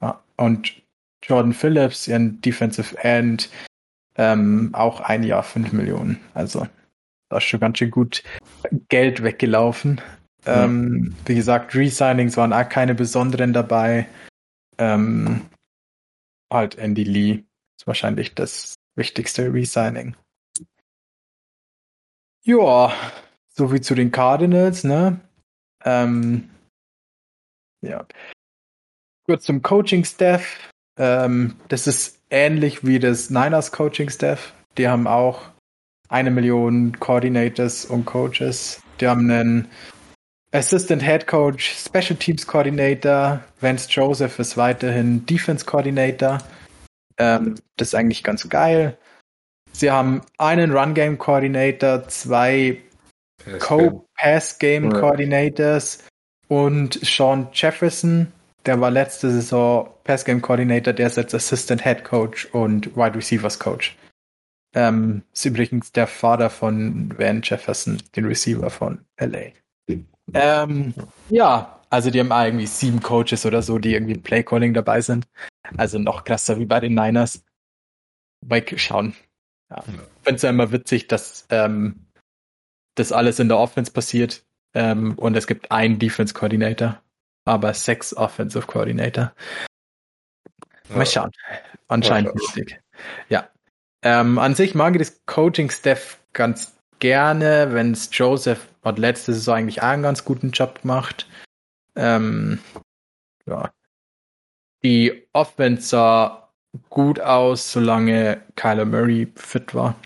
Ja, und Jordan Phillips, ihren Defensive End, ähm, auch ein Jahr 5 Millionen. Also da ist schon ganz schön gut Geld weggelaufen. Ja. Ähm, wie gesagt, Resignings waren auch keine besonderen dabei. Ähm, halt Andy Lee ist wahrscheinlich das wichtigste Resigning. Ja, so wie zu den Cardinals, ne? Ähm, ja. Kurz zum Coaching-Staff. Ähm, das ist ähnlich wie das Niners Coaching-Staff. Die haben auch eine Million Coordinators und Coaches. Die haben einen Assistant Head Coach, Special Teams Coordinator. Vance Joseph ist weiterhin Defense Coordinator. Ähm, das ist eigentlich ganz geil. Sie haben einen Run Game Coordinator, zwei Co-Pass Game. Coordinators und Sean Jefferson, der war letzte Saison Pass Game Coordinator, der ist jetzt Assistant Head Coach und Wide Receivers Coach. Ähm, ist übrigens der Vater von Van Jefferson, den Receiver von LA. Ähm, ja, also die haben irgendwie sieben Coaches oder so, die irgendwie im Playcalling dabei sind. Also noch krasser wie bei den Niners. Mal schauen. Ja. Ich finde es ja immer witzig, dass ähm, das alles in der Offense passiert ähm, und es gibt einen Defense Coordinator, aber sechs Offensive Coordinator. Mal schauen. Anscheinend wichtig. Ja. Ähm, an sich mag ich das Coaching-Staff ganz gerne, wenn es Joseph hat letzte Saison eigentlich auch einen ganz guten Job gemacht. Ähm, ja. Die Offense sah gut aus, solange Kyler Murray fit war.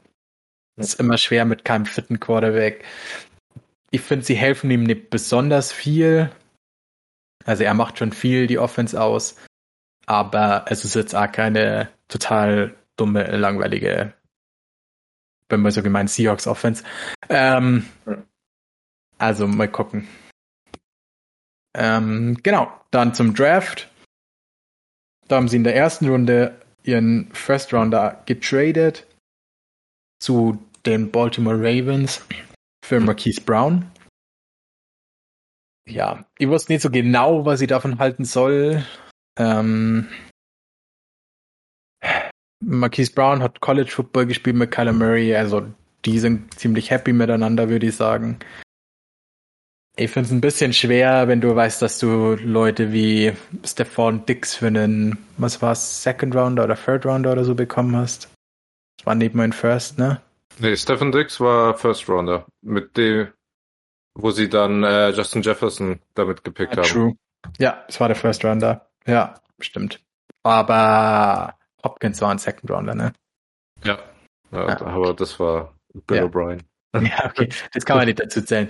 Ist immer schwer mit keinem fitten Quarterback. Ich finde, sie helfen ihm nicht besonders viel. Also er macht schon viel die Offense aus, aber es ist jetzt auch keine total dumme, langweilige, wenn man so gemeint, Seahawks Offense. Ähm, also mal gucken. Ähm, genau, dann zum Draft. Da haben sie in der ersten Runde ihren First Rounder getradet zu den Baltimore Ravens für Marquise Brown. Ja, ich wusste nicht so genau, was ich davon halten soll. Ähm, Marquise Brown hat College Football gespielt mit Kyler Murray, also die sind ziemlich happy miteinander, würde ich sagen. Ich finde es ein bisschen schwer, wenn du weißt, dass du Leute wie Stefan Dix für einen, was war es, Second Rounder oder Third Rounder oder so bekommen hast. Das war neben mein First, ne? Nee, Stefan Dix war First Rounder. Mit dem, wo sie dann äh, Justin Jefferson damit gepickt ja, haben. True. Ja, es war der First Rounder. Ja, stimmt. Aber Hopkins war ein Second Rounder, ne? Ja. ja, ja aber das war Bill Ja. O'Brien. Ja, okay. Das kann man nicht dazu zählen.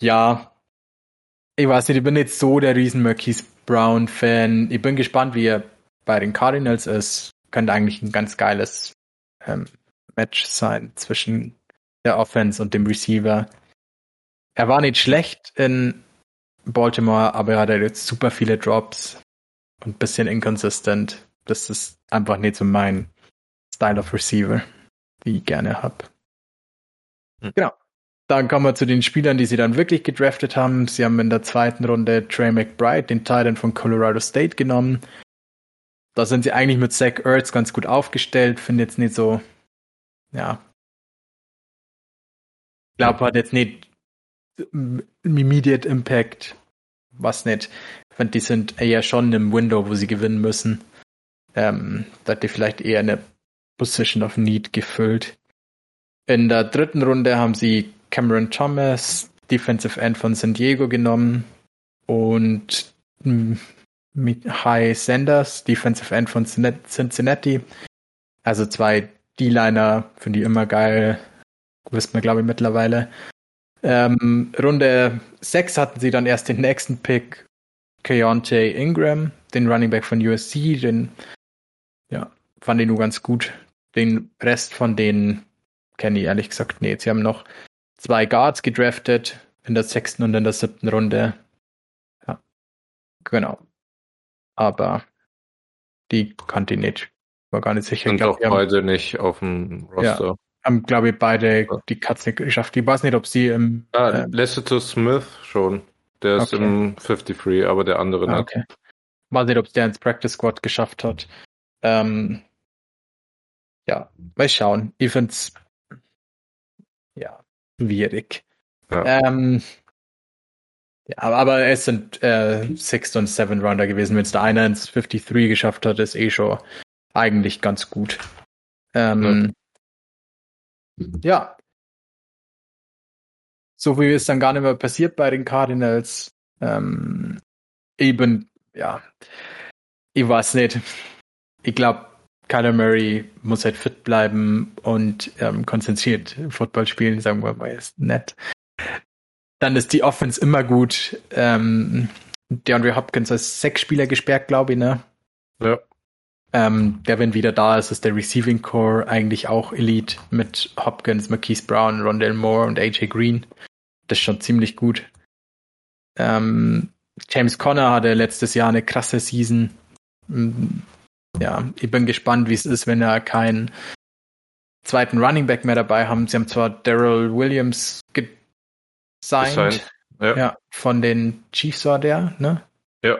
Ja. Ich weiß nicht, ich bin nicht so der riesen Marquise Brown-Fan. Ich bin gespannt, wie er bei den Cardinals ist. Könnte eigentlich ein ganz geiles ähm, Match sein zwischen der Offense und dem Receiver. Er war nicht schlecht in Baltimore, aber er hatte jetzt super viele Drops und ein bisschen inconsistent. Das ist einfach nicht so mein Style of Receiver, wie ich gerne hab. Hm. Genau. Dann kommen wir zu den Spielern, die sie dann wirklich gedraftet haben. Sie haben in der zweiten Runde Trey McBride, den Titan von Colorado State, genommen. Da sind sie eigentlich mit Zach Ertz ganz gut aufgestellt. Finde jetzt nicht so, ja. Ich glaube, hat jetzt nicht im Immediate Impact. Was nicht. Ich finde, die sind eher schon im Window, wo sie gewinnen müssen. Ähm, da hat die vielleicht eher eine Position of Need gefüllt. In der dritten Runde haben sie Cameron Thomas, Defensive End von San Diego genommen und mit High Sanders, Defensive End von Cincinnati. Also zwei D-Liner, finde ich immer geil. Wisst man, glaube ich, mittlerweile. Ähm, Runde 6 hatten sie dann erst den nächsten Pick, Keontae Ingram, den Running Back von USC, den ja, fand ich nur ganz gut. Den Rest von denen kenne ich ehrlich gesagt nicht. Sie haben noch zwei Guards gedraftet in der sechsten und in der siebten Runde. Ja, genau. Aber die kannte ich nicht. War gar nicht sicher. Ich Sind glaub, auch haben, beide nicht auf dem Roster. haben glaube ich, beide Ja. die Katze geschafft. Ich weiß nicht, ob sie im. Ah, äh, Lester Smith schon. Der ist Okay. im 53, aber der andere ah, nicht. okay. Weiß nicht, ob es der ins Practice Squad geschafft hat. Ähm, ja, mal schauen. Ich find's ja schwierig. Ja. Ähm, ja, aber- aber es sind äh, Sixth und Seven Rounder gewesen. Wenn es der einer ins 53 geschafft hat, ist eh schon eigentlich ganz gut. Ähm, ja. So viel ist dann gar nicht mehr passiert bei den Cardinals. Ähm, eben, ja. Ich weiß nicht. Ich glaube, Kyler Murray muss halt fit bleiben und ähm, konzentriert Football spielen, sagen wir mal, ist nett. Dann ist die Offense immer gut. Ähm, DeAndre Hopkins als Sechs-Spieler gesperrt, glaube ich, ne? Ja. Ähm, der, wenn wieder da ist, ist der Receiving Core eigentlich auch Elite mit Hopkins, Marquise Brown, Rondell Moore und AJ Green. Das ist schon ziemlich gut. Ähm, James Conner hatte letztes Jahr eine krasse Season. Ja, ich bin gespannt, wie es ist, wenn er keinen zweiten Running Back mehr dabei haben. Sie haben zwar Daryl Williams gesigned, Gesigned. Ja. ja. von den Chiefs war der, ne? Ja.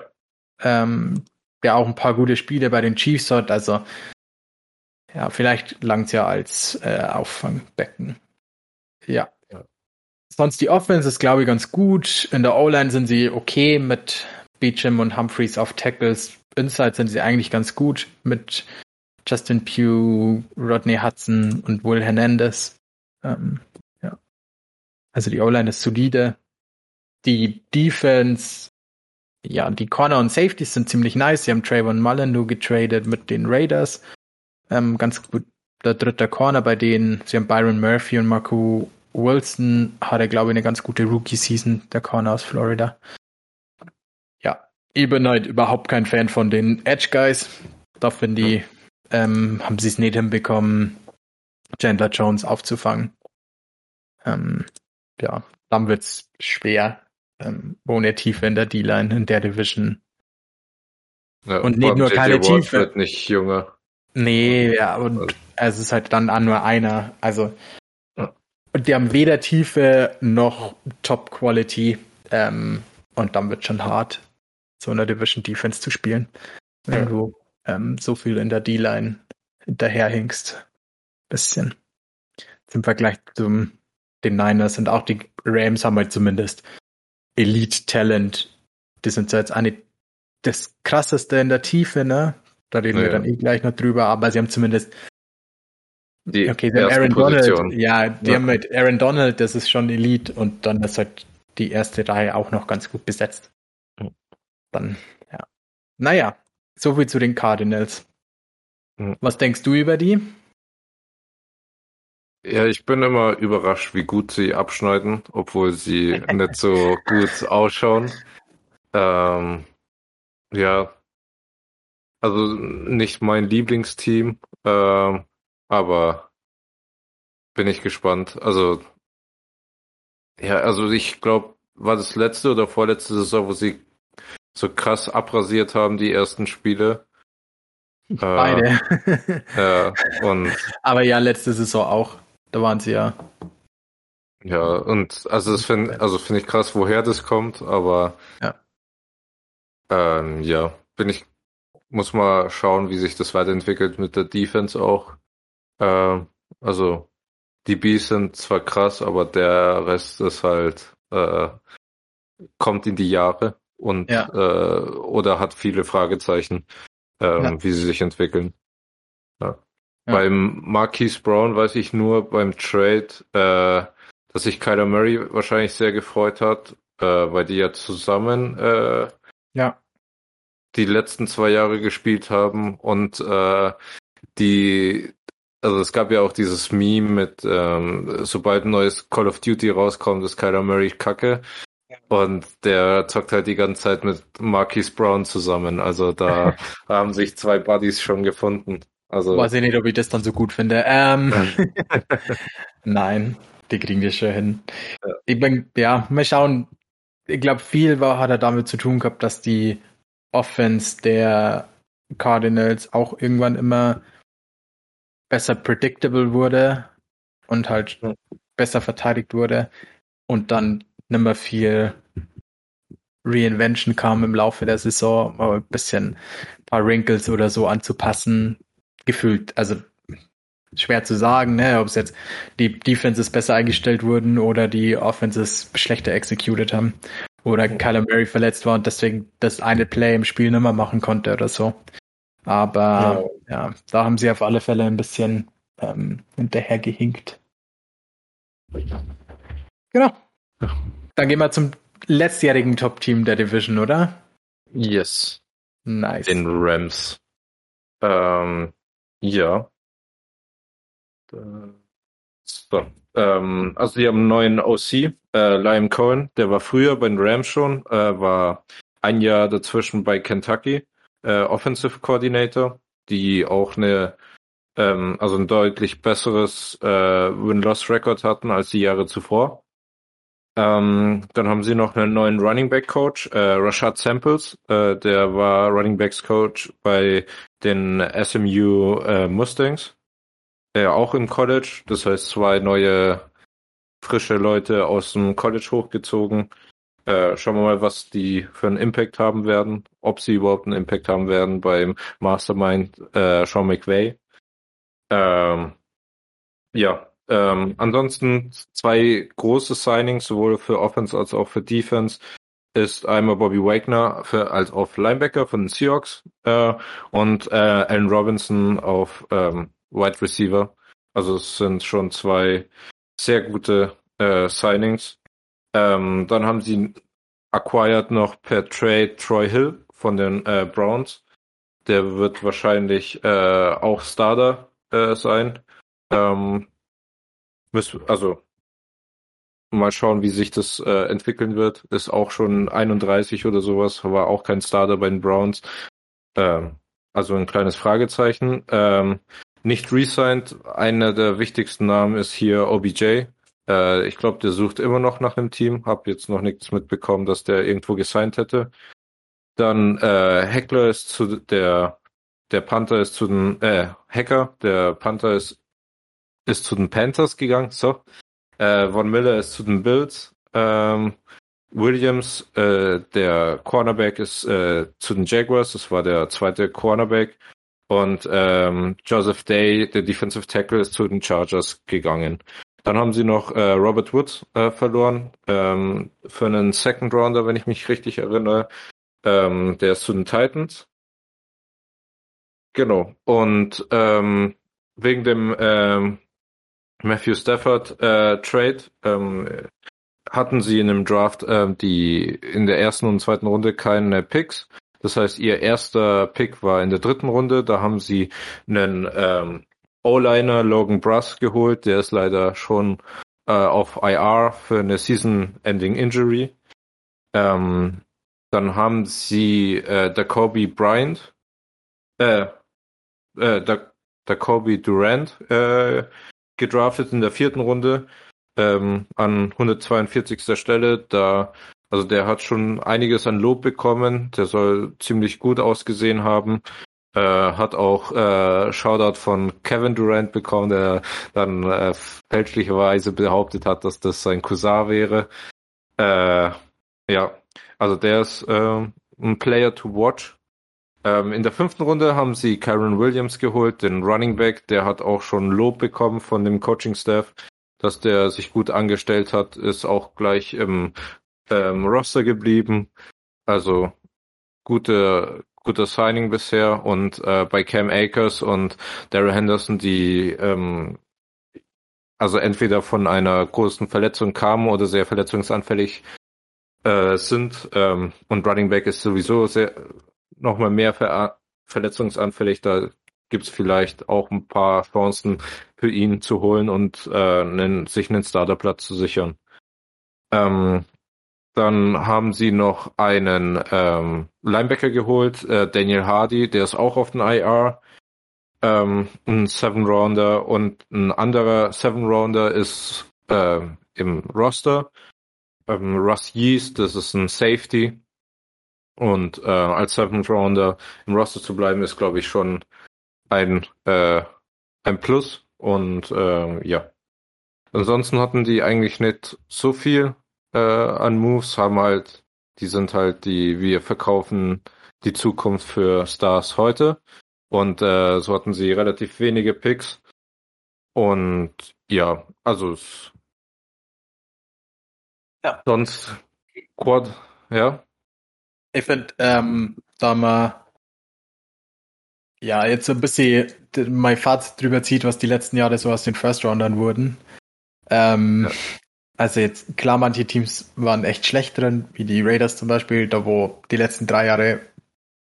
Ähm, der auch ein paar gute Spiele bei den Chiefs hat, also ja, vielleicht langt ja als äh, Auffangbecken. Ja. ja. Sonst die Offense ist, glaube ich, ganz gut. In der O-Line sind sie okay mit Beecham und Humphreys auf Tackles. Inside sind sie eigentlich ganz gut mit Justin Pugh, Rodney Hudson und Will Hernandez. Ähm, ja. Also die O-Line ist solide. Die Defense, ja, die Corner und Safeties sind ziemlich nice. Sie haben Trayvon Mullen getradet mit den Raiders. Ähm, ganz gut der dritte Corner bei denen. Sie haben Byron Murphy und Marco Wilson hat er, glaube ich, eine ganz gute Rookie-Season, der Corner aus Florida. Bin halt überhaupt kein Fan von den Edge Guys. Da finde ich, ähm, haben sie es nicht hinbekommen, Chandler Jones aufzufangen. Ähm, ja, dann wird es schwer, ähm, ohne Tiefe in der D-Line, in der Division. Ja, und nicht nur keine Tiefe. wird nicht jünger. Nee, ja, und es ist halt dann nur einer. Also, ja. die haben weder Tiefe noch Top Quality. Ähm, und dann wird schon hart, so einer Division Defense zu spielen. Wenn ja. du ähm, so viel in der D-Line hinterherhinkst. Bisschen. Im Vergleich zu den Niners und auch die Rams haben halt zumindest Elite-Talent. Die sind zwar jetzt nicht das krasseste in der Tiefe, ne? Da reden naja. wir dann eh gleich noch drüber, aber sie haben zumindest die okay, sie haben Aaron Position. Donald, ja, die ja. haben mit Aaron Donald, das ist schon Elite und dann ist halt die erste Reihe auch noch ganz gut besetzt. Dann, ja. Naja, so viel zu den Cardinals. Was denkst du über die? Ja, ich bin immer überrascht, wie gut sie abschneiden, obwohl sie nicht so gut ausschauen. Ähm, ja, also nicht mein Lieblingsteam, äh, aber bin ich gespannt. Also ja, also ich glaube, war das letzte oder vorletzte Saison, wo sie so krass abrasiert haben, die ersten Spiele. Beide. Äh, ja, und. Aber ja, letzte Saison auch. Da waren sie ja. Ja, und also das finde also finde ich krass, woher das kommt, aber ja. Ähm, ja, bin ich muss mal schauen, wie sich das weiterentwickelt mit der Defense auch. Äh, also die Bees sind zwar krass, aber der Rest ist halt äh, kommt in die Jahre und ja. äh, oder hat viele Fragezeichen, ähm, ja. wie sie sich entwickeln. Ja. Beim Marquise Brown weiß ich nur beim Trade, äh, dass sich Kyler Murray wahrscheinlich sehr gefreut hat, äh, weil die ja zusammen äh, ja die letzten zwei Jahre gespielt haben und äh, die, also es gab ja auch dieses Meme mit, ähm, sobald ein neues Call of Duty rauskommt, ist Kyler Murray kacke. Und der zockt halt die ganze Zeit mit Marquise Brown zusammen. Also da haben sich zwei Buddies schon gefunden. Also weiß ich nicht, ob ich das dann so gut finde. Ähm, Nein, die kriegen wir schon hin. Ja. Ich bin, ja, mal schauen. Ich glaube, viel war, hat er damit zu tun gehabt, dass die Offense der Cardinals auch irgendwann immer besser predictable wurde und halt besser verteidigt wurde und dann nimmer viel Reinvention kam im Laufe der Saison, mal ein bisschen ein paar Wrinkles oder so anzupassen. Gefühlt, also schwer zu sagen, ne, ob es jetzt die Defenses besser eingestellt wurden oder die Offenses schlechter executed haben oder Kyler Murray verletzt war und deswegen das eine Play im Spiel nicht mehr machen konnte oder so. Aber ja, ja da haben sie auf alle Fälle ein bisschen ähm, hinterher gehinkt. Genau. Dann gehen wir zum letztjährigen Top-Team der Division, oder? Yes. Nice. Den Rams. Ähm, ja. So. Ähm, also die haben einen neuen OC, äh, Liam Cohen, der war früher bei den Rams schon, äh, war ein Jahr dazwischen bei Kentucky, äh, Offensive Coordinator, die auch eine, ähm, also ein deutlich besseres äh, Win-Loss-Record hatten als die Jahre zuvor. Ähm, dann haben sie noch einen neuen Running Back Coach, äh, Rashad Samples, äh, der war Running Backs Coach bei den SMU äh, Mustangs, äh, auch im College. Das heißt zwei neue frische Leute aus dem College hochgezogen. Äh, schauen wir mal, was die für einen Impact haben werden, ob sie überhaupt einen Impact haben werden beim Mastermind äh, Sean McVay. Ähm, ja, ähm, ansonsten zwei große Signings, sowohl für Offense als auch für Defense, ist einmal Bobby Wagner für, als auf Linebacker von den Seahawks äh, und äh, Allen Robinson auf ähm, Wide Receiver. Also es sind schon zwei sehr gute äh, Signings. Ähm, dann haben sie acquired noch per Trade Troy Hill von den äh, Browns. Der wird wahrscheinlich äh, auch Starter äh, sein. Ähm, also mal schauen, wie sich das äh, entwickeln wird. Ist auch schon 31 oder sowas, war auch kein Starter bei den Browns. Ähm, also ein kleines Fragezeichen. Ähm, nicht resigned. Einer der wichtigsten Namen ist hier OBJ. Äh, ich glaube, der sucht immer noch nach einem Team. Hab jetzt noch nichts mitbekommen, dass der irgendwo gesigned hätte. Dann äh, Heckler ist zu der der Panther ist zu den äh, Hacker, der Panther ist ist zu den Panthers gegangen. So, äh, Von Miller ist zu den Bills. Ähm, Williams, äh, der Cornerback, ist äh, zu den Jaguars. Das war der zweite Cornerback. Und ähm, Joseph Day, der Defensive Tackle, ist zu den Chargers gegangen. Dann haben sie noch äh, Robert Woods äh, verloren ähm, für einen Second Rounder, wenn ich mich richtig erinnere. Ähm, der ist zu den Titans. Genau. Und ähm, wegen dem ähm, Matthew Stafford äh, Trade ähm, hatten sie in dem Draft äh, die in der ersten und zweiten Runde keine Picks. Das heißt, ihr erster Pick war in der dritten Runde. Da haben sie einen ähm, O-Liner Logan Bruss geholt. Der ist leider schon äh, auf IR für eine Season-Ending Injury. Ähm, dann haben sie äh, Jacoby Bryant, äh, äh, Jacoby Durant äh, gedraftet in der vierten Runde ähm, an 142. Stelle. Da, also der hat schon einiges an Lob bekommen. Der soll ziemlich gut ausgesehen haben. Äh, hat auch äh, Shoutout von Kevin Durant bekommen, der dann äh, fälschlicherweise behauptet hat, dass das sein Cousin wäre. Äh, ja, also der ist äh, ein Player to watch. Ähm, in der fünften Runde haben sie Karen Williams geholt, den Running Back. Der hat auch schon Lob bekommen von dem Coaching-Staff, dass der sich gut angestellt hat, ist auch gleich im ähm, Roster geblieben. Also gute, guter Signing bisher. Und äh, bei Cam Akers und Daryl Henderson, die ähm, also entweder von einer großen Verletzung kamen oder sehr verletzungsanfällig äh, sind. Ähm, und Running Back ist sowieso sehr nochmal mehr ver verletzungsanfällig. Da gibt's vielleicht auch ein paar Chancen für ihn zu holen und äh, einen, sich einen Starterplatz zu sichern. Ähm, dann haben sie noch einen ähm, Linebacker geholt, äh, Daniel Hardy, der ist auch auf den IR. Ähm, ein Seven Rounder und ein anderer Seven Rounder ist äh, im Roster. Ähm, Russ Yeast, das ist ein Safety. Und äh, als Seventh Rounder im Roster zu bleiben, ist, glaube ich, schon ein, äh, ein Plus. Und äh, ja. Ansonsten hatten die eigentlich nicht so viel äh, an Moves, haben halt, die sind halt die, wir verkaufen die Zukunft für Stars heute. Und äh, so hatten sie relativ wenige Picks. Und ja, also ja. sonst Quad, ja. Ich finde, ähm, da man ja jetzt so ein bisschen mein Fazit drüber zieht, was die letzten Jahre so aus den First Roundern wurden. Ähm, ja. Also jetzt, klar, manche Teams waren echt schlecht drin, wie die Raiders zum Beispiel, da wo die letzten drei Jahre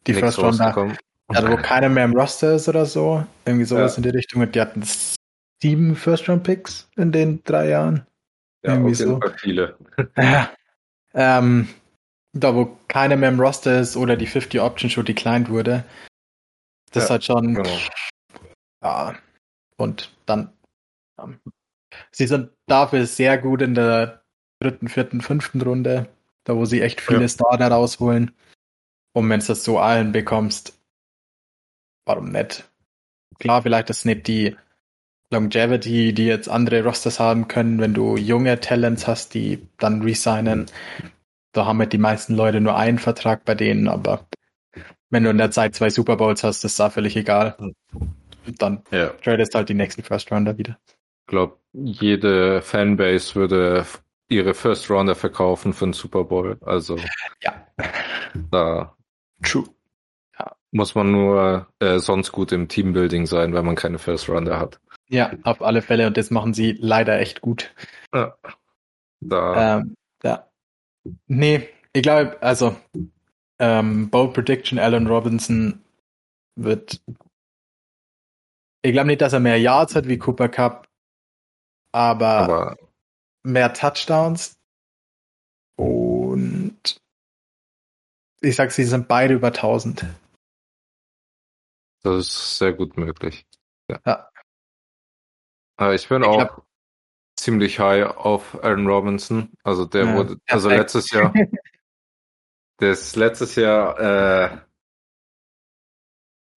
die Nichts First Rounder, also wo keiner mehr im Roster ist oder so, irgendwie sowas ja. in die Richtung. Und die hatten sieben First Round Picks in den drei Jahren. Ja, irgendwie so. viele. Ja. Ähm, da wo keiner mehr im Roster ist oder die 50 Option schon declined wurde. Das ja, ist halt schon. Genau. Ja. Und dann. Ähm, sie sind dafür sehr gut in der dritten, vierten, fünften Runde, da wo sie echt viele ja. Starter rausholen. Und wenn du das so allen bekommst, warum nicht? Klar, vielleicht ist nicht die Longevity, die jetzt andere Rosters haben können, wenn du junge Talents hast, die dann resignen. Da haben halt die meisten Leute nur einen Vertrag bei denen, aber wenn du in der Zeit zwei Super Bowls hast, ist da völlig egal. Und dann Ja. tradest halt die nächsten First Rounder wieder. Ich glaube, jede Fanbase würde ihre First Rounder verkaufen für den Super Bowl. Also Ja. da True. muss man nur äh, sonst gut im Teambuilding sein, wenn man keine First Rounder hat. Ja, auf alle Fälle. Und das machen sie leider echt gut. Ja. Da, Ähm, ja. Nee, ich glaube, also ähm, Bold Prediction, Allen Robinson wird. Ich glaube nicht, dass er mehr Yards hat wie Cooper Cup, aber, aber mehr Touchdowns. Und ich sag, sie sind beide über 1000. das ist sehr gut möglich. Ja. Ja. Aber ich bin Ich auch glaub- ziemlich high auf Aaron Robinson. Also der Ja, wurde, also perfekt. letztes Jahr, der ist letztes Jahr, äh,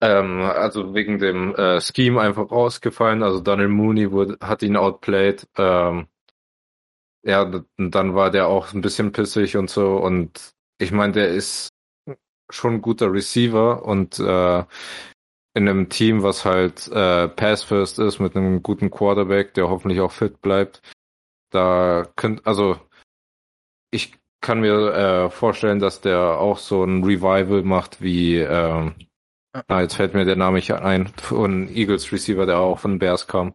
ähm, also wegen dem äh, Scheme einfach rausgefallen. Also Daniel Mooney wurde, hat ihn outplayed. Ähm, ja, dann war der auch ein bisschen pissig und so. Und ich meine, der ist schon ein guter Receiver und äh, in einem Team, was halt äh, Pass First ist, mit einem guten Quarterback, der hoffentlich auch fit bleibt. Da könnt, also ich kann mir äh, vorstellen, dass der auch so ein Revival macht wie, ähm, ah, jetzt fällt mir der Name nicht ein, von Eagles Receiver, der auch von Bears kam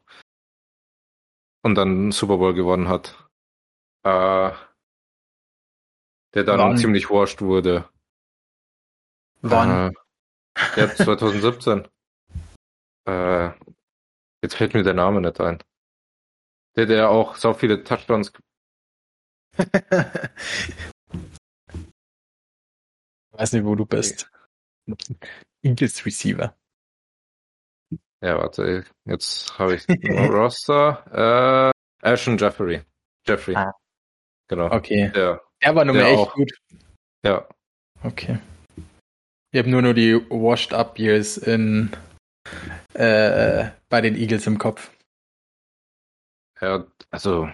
und dann einen Super Bowl gewonnen hat. Äh, der dann Wann? ziemlich wurscht wurde. Wann? Äh, ja, 2017. äh, jetzt fällt mir der Name nicht ein. Der, der auch so viele Touchdowns. Weiß nicht, wo du bist. Eagles Receiver. Ja, warte, jetzt habe ich Roster. Äh, Ashton Jeffrey. Jeffrey. Ah. Genau. Okay. Der, Der war nun echt auch. gut. ja. Okay. Ich habe nur nur die Washed Up Years in äh, bei den Eagles im Kopf. Ja, also,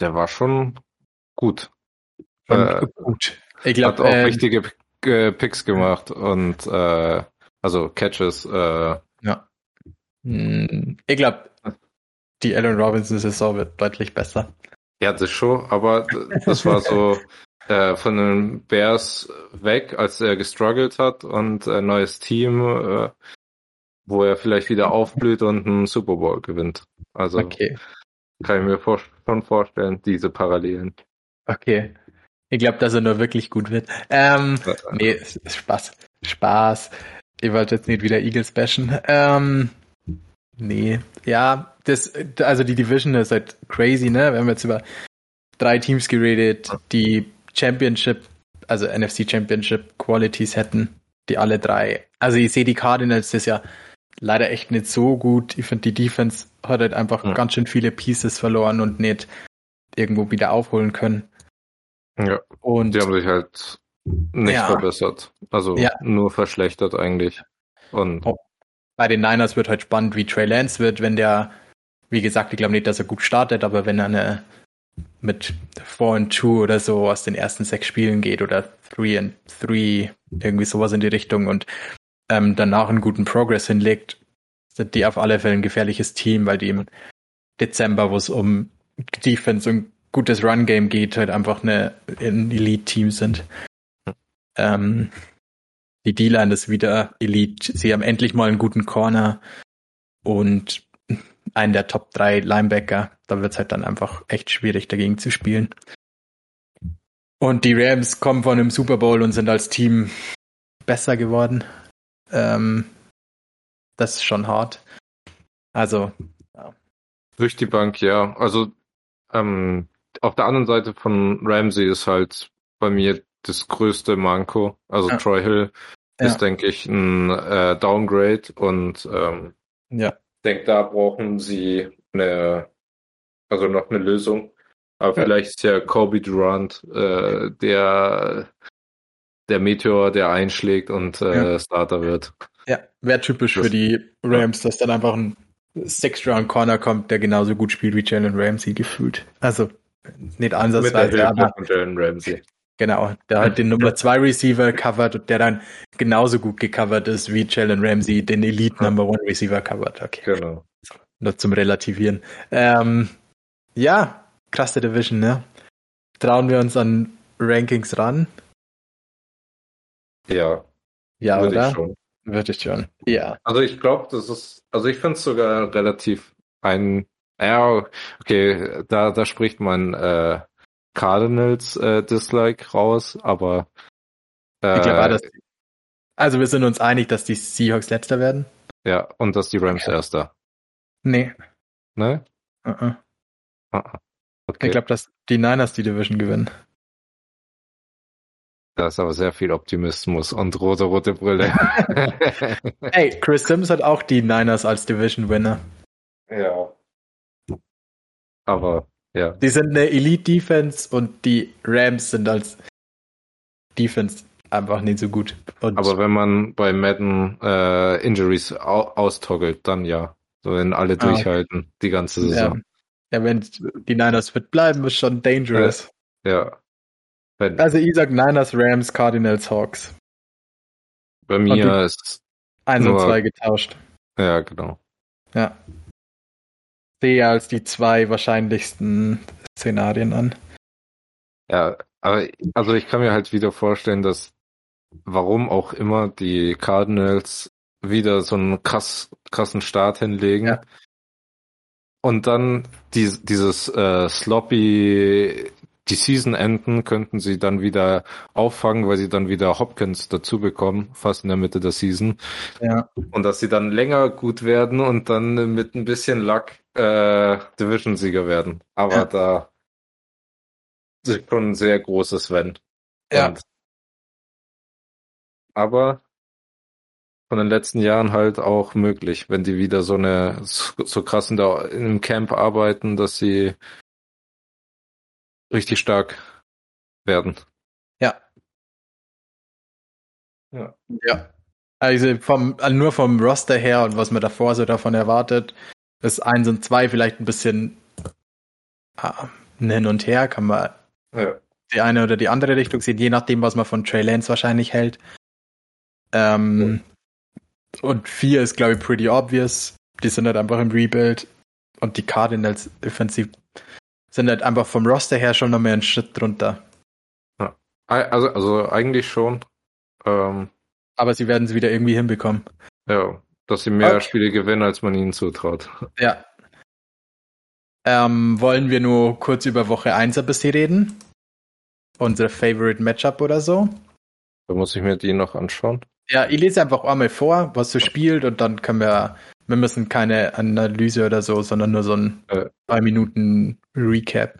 der war schon gut. Äh, gut. Ich Hat glaube, auch äh, richtige äh, Picks gemacht und äh, also Catches. Äh, hm, ich glaube, die Allen Robinson Saison wird deutlich besser. Ja, das schon, aber das war so äh, von den Bears weg, als er gestruggelt hat und ein neues Team, äh, wo er vielleicht wieder aufblüht und einen Super Bowl gewinnt. Also Okay. kann ich mir vor schon vorstellen, diese Parallelen. Okay. Ich glaube, dass er nur wirklich gut wird. Ähm, Äh, nee, ist Spaß. Spaß. Ich wollte jetzt nicht wieder Eagles bashen. Ähm, nee. Ja, das, also die Division ist halt crazy, ne? Wir haben jetzt über drei Teams geredet, die Championship, also NFC Championship Qualities hätten, die alle drei. Also ich sehe die Cardinals das ja leider echt nicht so gut. Ich finde, die Defense hat halt einfach Ja. ganz schön viele Pieces verloren und nicht irgendwo wieder aufholen können. Ja, Und die haben sich halt nicht Ja. verbessert. Also Ja. nur verschlechtert eigentlich. Und Oh. bei den Niners wird halt spannend, wie Trey Lance wird, wenn der, wie gesagt, ich glaube nicht, dass er gut startet, aber wenn er eine mit 4 and 2 oder so aus den ersten sechs Spielen geht oder 3 and 3, irgendwie sowas in die Richtung und ähm, danach einen guten Progress hinlegt, sind die auf alle Fälle ein gefährliches Team, weil die im Dezember, wo es um Defense und gutes Run-Game geht, halt einfach eine, ein Elite-Team sind. Ähm, die D-Line ist wieder Elite. Sie haben endlich mal einen guten Corner und einen der Top 3 Linebacker. Da wird es halt dann einfach echt schwierig, dagegen zu spielen. Und die Rams kommen von einem Super Bowl und sind als Team besser geworden. Ähm, das ist schon hart. Also, durch die Bank, ja. Also ähm, auf der anderen Seite von Ramsey ist halt bei mir das größte Manko. Also Ja. Troy Hill Ja. ist, denke ich, ein äh, Downgrade und ähm, ja. denke, da brauchen sie eine, also noch eine Lösung. Aber Ja. vielleicht ist ja Kobe Durant äh, der der Meteor, der einschlägt und äh, Starter wird. Ja, wäre typisch Das- für die Rams, dass dann einfach ein Six-Round-Corner kommt, der genauso gut spielt wie Jalen Ramsey gefühlt. Also nicht Mit der ansatzweise, Hilfe aber von Jalen Ramsey. Genau, der halt den Nummer 2 Receiver covert und der dann genauso gut gecovert ist wie Jalen Ramsey den Elite Number 1 Receiver covert. Okay. Genau. Nur zum Relativieren. Ähm, ja, krasse Division, ne? Trauen wir uns an Rankings ran? Ja. Ja, würde oder? ich schon. Würde ich schon. Ja. Also ich glaube, das ist, also ich finde es sogar relativ ein, ja, okay, da, da spricht man äh, Cardinals äh, Dislike raus, aber äh, Ich glaube, das, also wir sind uns einig, dass die Seahawks letzter werden? ja, und dass die Rams Okay. erster. Nee. Ne? Uh -uh. Ah, Okay. Ich glaube, dass die Niners die Division gewinnen. Da ist aber sehr viel Optimismus und rote, rote Brille. Ey, Chris Sims hat auch die Niners als Division Winner. ja. Aber ja. Die sind eine Elite Defense und die Rams sind als Defense einfach nicht so gut. Und Aber wenn man bei Madden äh, Injuries au austoggelt, dann ja. So wenn alle Ah, okay. durchhalten, die ganze ja, Saison. ja, wenn die Niners fit bleiben, ist schon dangerous. Ja. Wenn, Also ich sag Niners, Rams, Cardinals, Hawks. bei mir ist, Eins und zwei getauscht. ja, genau. Ja. Sehe als die zwei wahrscheinlichsten Szenarien an. Ja, aber also ich kann mir halt wieder vorstellen, dass warum auch immer die Cardinals wieder so einen krass, krassen Start hinlegen. Ja. Und dann die, dieses äh, sloppy, die Season enden, könnten sie dann wieder auffangen, weil sie dann wieder Hopkins dazu bekommen, fast in der Mitte der Season. Ja. Und dass sie dann länger gut werden und dann mit ein bisschen Luck äh, Division-Sieger werden. Aber Ja. da ist schon ein sehr großes Wenn. Ja. Und, aber von den letzten Jahren halt auch möglich, wenn die wieder so eine so, so krass in der, im Camp arbeiten, dass sie richtig stark werden. Ja. Ja. Ja. Also vom, also nur vom Roster her und was man davor so davon erwartet, ist eins und zwei vielleicht ein bisschen ah, ein hin und her, kann man Ja. die eine oder die andere Richtung sehen, je nachdem, was man von Trey Lance wahrscheinlich hält. Ähm, Und vier ist, glaube ich, pretty obvious. Die sind halt einfach im Rebuild. Und die Cardinals offensiv sind halt einfach vom Roster her schon noch mehr einen Schritt drunter. Also, also eigentlich schon. Ähm, Aber sie werden es wieder irgendwie hinbekommen. ja, dass sie mehr Okay. Spiele gewinnen, als man ihnen zutraut. Ja. Ähm, wollen wir nur kurz über Woche 1 ein bisschen reden? Unsere Favorite Matchup oder so? Da muss ich mir die noch anschauen. Ja, ich lese einfach einmal vor, was so spielt und dann können wir, wir müssen keine Analyse oder so, sondern nur so ein Äh. zwei Minuten Recap.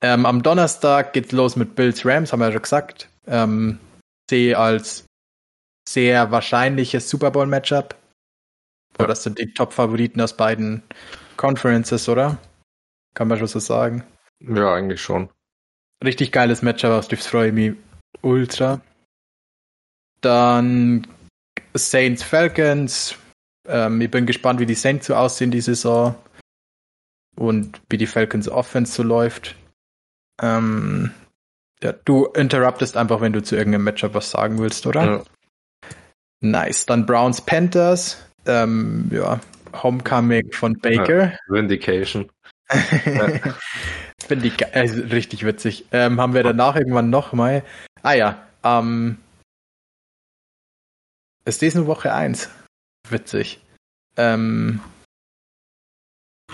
Ähm, am Donnerstag geht's los mit Bills Rams, haben wir ja schon gesagt. Ähm, sehe als sehr wahrscheinliches Super Bowl Matchup. Ja. Das sind die Top-Favoriten aus beiden Conferences, oder? Kann man schon so sagen. Ja, eigentlich schon. Richtig geiles Matchup, auf das freue ich mich ultra. Dann Saints Falcons. Ähm, ich bin gespannt, wie die Saints so aussehen die Saison. Und wie die Falcons Offense so läuft. Ähm, ja, du interruptest einfach, wenn du zu irgendeinem Matchup was sagen willst, oder? Ja. Nice. Dann Browns Panthers. Ähm, ja, Homecoming von Baker. Vindication. Finde ich also richtig witzig. Ähm, haben wir danach irgendwann noch mal. Ah ja, ähm, ist das nur Woche 1? Witzig. Ähm,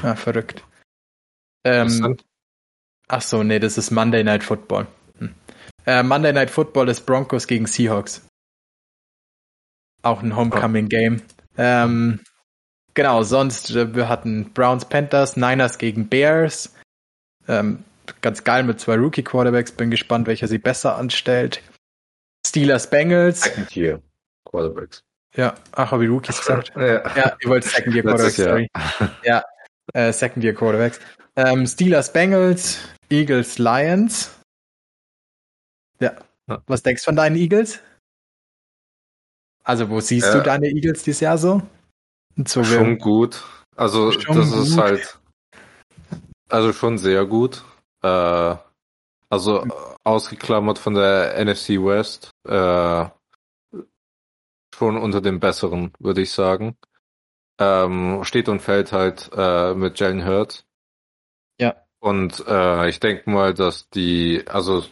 ah, verrückt. Ähm, ach so, nee, das ist Monday Night Football. Hm. Äh, Monday Night Football ist Broncos gegen Seahawks. Auch ein Homecoming Game. Ähm, genau, sonst, äh, wir hatten Browns Panthers, Niners gegen Bears. Ähm, ganz geil mit zwei Rookie Quarterbacks. Bin gespannt, welcher sie besser anstellt. Steelers Bengals. Second Year Quarterbacks. Ja, ach, habe ich Rookies gesagt? Ja. Ja, ihr wollt Second Year Quarterbacks, sorry. Ja, äh, Second Year Quarterbacks. Ähm, Steelers Bengals, Eagles Lions. Ja. Ja. Was denkst du von deinen Eagles? Also, wo siehst Ja. du deine Eagles dieses Jahr so? So Schon gut. Also Schon das ist gut. halt also schon sehr gut. Äh, Also ausgeklammert von der NFC West, äh, schon unter den besseren, würde ich sagen. Ähm, steht und fällt halt äh, mit Jalen Hurts. Ja. Und äh, ich denke mal, dass die, also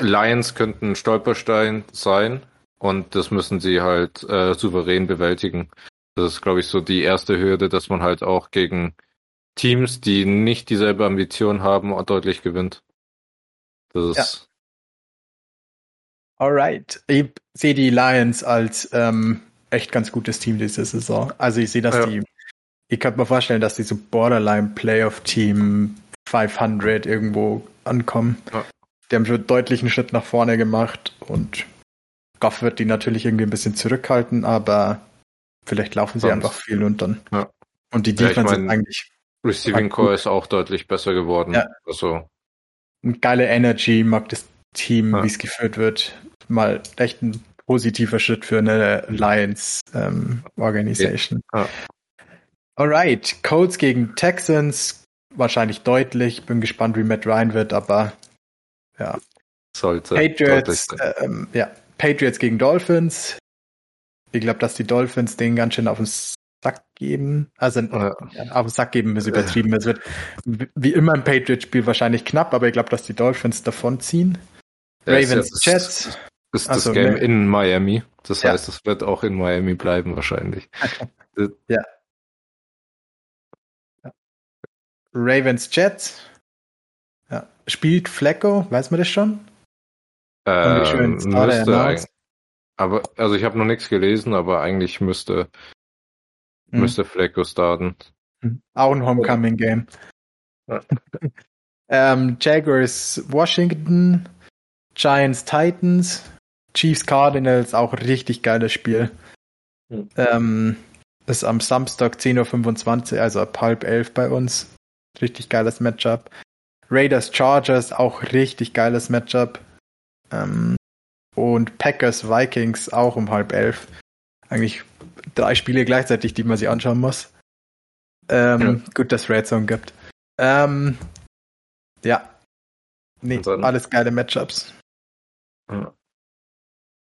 Lions könnten ein Stolperstein sein und das müssen sie halt äh, souverän bewältigen. Das ist, glaube ich, so die erste Hürde, dass man halt auch gegen Teams, die nicht dieselbe Ambition haben, deutlich gewinnt. Das ist. Alright. Ich sehe die Lions als ähm, echt ganz gutes Team diese Saison. Also ich sehe, dass ja. die, ich könnte mir vorstellen, dass die so Borderline Playoff Team 500 irgendwo ankommen. Ja. Die haben schon deutlich einen Schritt nach vorne gemacht und Goff wird die natürlich irgendwie ein bisschen zurückhalten, aber vielleicht laufen sie Sonst. einfach viel und dann. Ja. Und die Defense ja, ich mein, eigentlich. Receiving Core ist auch deutlich besser geworden. Ja. Also. Geile Energy, mag das Team, ja. wie es geführt wird. Mal echt ein positiver Schritt für eine Lions ähm, Organisation. Ja. Alright, Colts gegen Texans, wahrscheinlich deutlich. Bin gespannt, wie Matt Ryan wird, aber ja. Sollte. Patriots, ähm, ja, Patriots gegen Dolphins. Ich glaube, dass die Dolphins den ganz schön auf den Sack geben. Also ja. auf den Sack geben ist übertrieben. Es wird wie immer im Patriots-Spiel wahrscheinlich knapp, aber ich glaube, dass die Dolphins davonziehen. Ravens, ja, Jets. Ist das also, Game ne. in Miami. Das ja. heißt, es wird auch in Miami bleiben wahrscheinlich. ja. Ravens, Jets. Ja. Spielt Flecko, weiß man das schon? Ähm, müsste aber also ich habe noch nichts gelesen, aber eigentlich müsste hm. müsste Flecko starten. Hm. Auch ein Homecoming Game. Ja. ähm, Jaguars Washington, Giants Titans, Chiefs Cardinals auch richtig geiles Spiel. Hm. Ähm, ist am Samstag 10.25 Uhr, also ab halb elf bei uns. Richtig geiles Matchup. Raiders Chargers auch richtig geiles Matchup. Ähm, und Packers Vikings auch um halb elf. Eigentlich drei Spiele gleichzeitig, die man sich anschauen muss. Ähm, ja. Gut, dass Red Zone gibt. Ähm, ja. Nee, alles geile Matchups. Ja.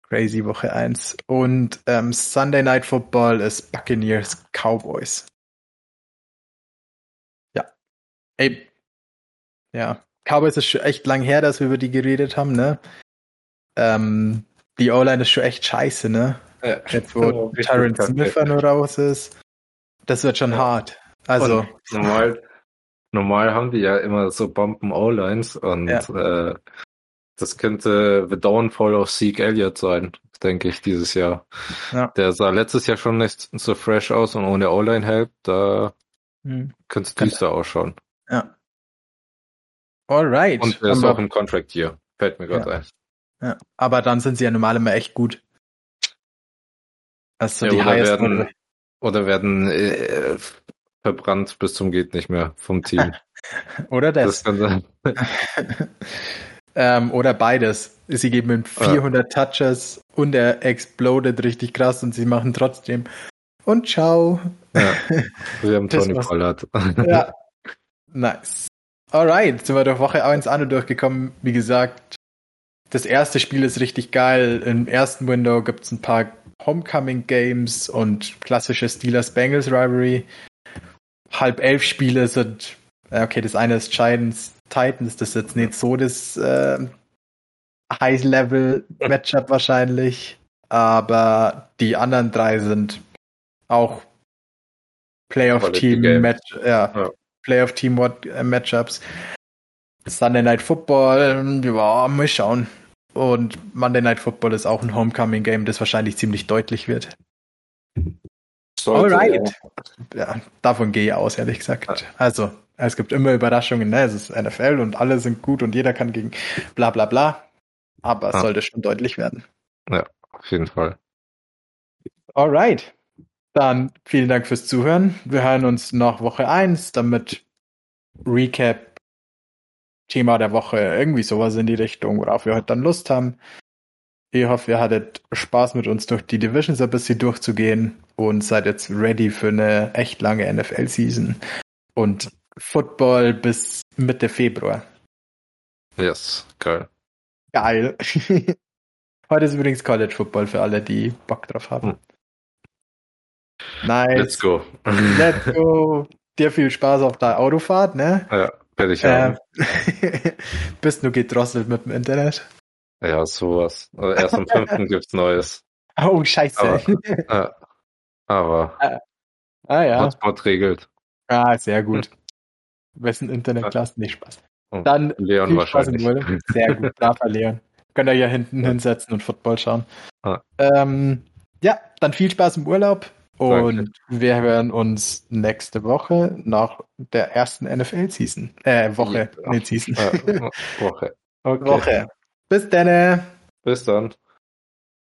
Crazy Woche 1. Und ähm, Sunday Night Football ist Buccaneers Cowboys. Ja. Ey. Ja. Cowboys ist schon echt lang her, dass wir über die geredet haben, ne? Ähm, die O-Line ist schon echt scheiße, ne? Ja. Jetzt wo oh, Tyron Smith nur raus ist. Das wird schon ja. hart. Also. Und normal, normal haben die ja immer so Bomben O-Lines und ja. äh, das könnte The Downfall of Zeke Elliott sein, denke ich, dieses Jahr. Ja. Der sah letztes Jahr schon nicht so fresh aus und ohne O-Line-Help, da hm. könnte es düster ausschauen. Ja. Alright. Und er ist auch im Contract hier. Fällt mir gerade ja. ein. Ja, aber dann sind sie ja normal immer echt gut. Also ja, die oder werden, oder werden äh, verbrannt bis zum geht nicht mehr vom Team. oder das. das kann sein. ähm, oder beides. Sie geben ihm 400 ja. Touches und er exploded richtig krass und sie machen trotzdem und ciao. Ja, wir haben Tony Pollard. ja, nice. Alright, sind wir durch Woche 1 an und durchgekommen. Wie gesagt, das erste Spiel ist richtig geil. Im ersten Window gibt es ein paar Homecoming Games und klassische Steelers Bengals Rivalry. Halb elf Spiele sind, okay, das eine ist Giants Titans, das ist jetzt nicht so das äh, High-Level-Matchup wahrscheinlich, aber die anderen drei sind auch Playoff-Team-Match, ja, ja. Playoff-Team-Matchups. Sunday Night Football, ja, mal schauen. Und Monday Night Football ist auch ein Homecoming Game, das wahrscheinlich ziemlich deutlich wird. Sollte, Alright. Ja. ja, davon gehe ich aus, ehrlich gesagt. Also, es gibt immer Überraschungen, ne? Es ist NFL und alle sind gut und jeder kann gegen bla bla bla. Aber es ja. sollte schon deutlich werden. Ja, auf jeden Fall. Alright. Dann vielen Dank fürs Zuhören. Wir hören uns nach Woche 1, damit Recap Thema der Woche, irgendwie sowas in die Richtung, worauf wir heute dann Lust haben. Ich hoffe, ihr hattet Spaß mit uns durch die Divisions ein bisschen durchzugehen und seid jetzt ready für eine echt lange NFL-Season und Football bis Mitte Februar. Yes, geil. Geil. Heute ist übrigens College Football für alle, die Bock drauf haben. Hm. Nice. Let's go. Let's go. Dir viel Spaß auf der Autofahrt, ne? ja, werde ich Ähm, haben. bist du gedrosselt mit dem Internet? Ja, sowas. Also erst am 5. gibt's Neues. Oh, scheiße. Aber- Ja. Aber ah ja. Hotspot regelt. Ah, sehr gut. Wessen Internetklasse? Nicht Spaß. Und Dann Leon wahrscheinlich. Sehr gut, braver Leon. Könnt ihr ja hinten hinsetzen und Football schauen. Ah. Ähm, ja, dann viel Spaß im Urlaub und Danke. wir hören uns nächste Woche nach der ersten NFL-Season. Äh, Woche, Ja. nicht Season. Ja, Woche. Okay. Woche. Bis dann. Bis dann.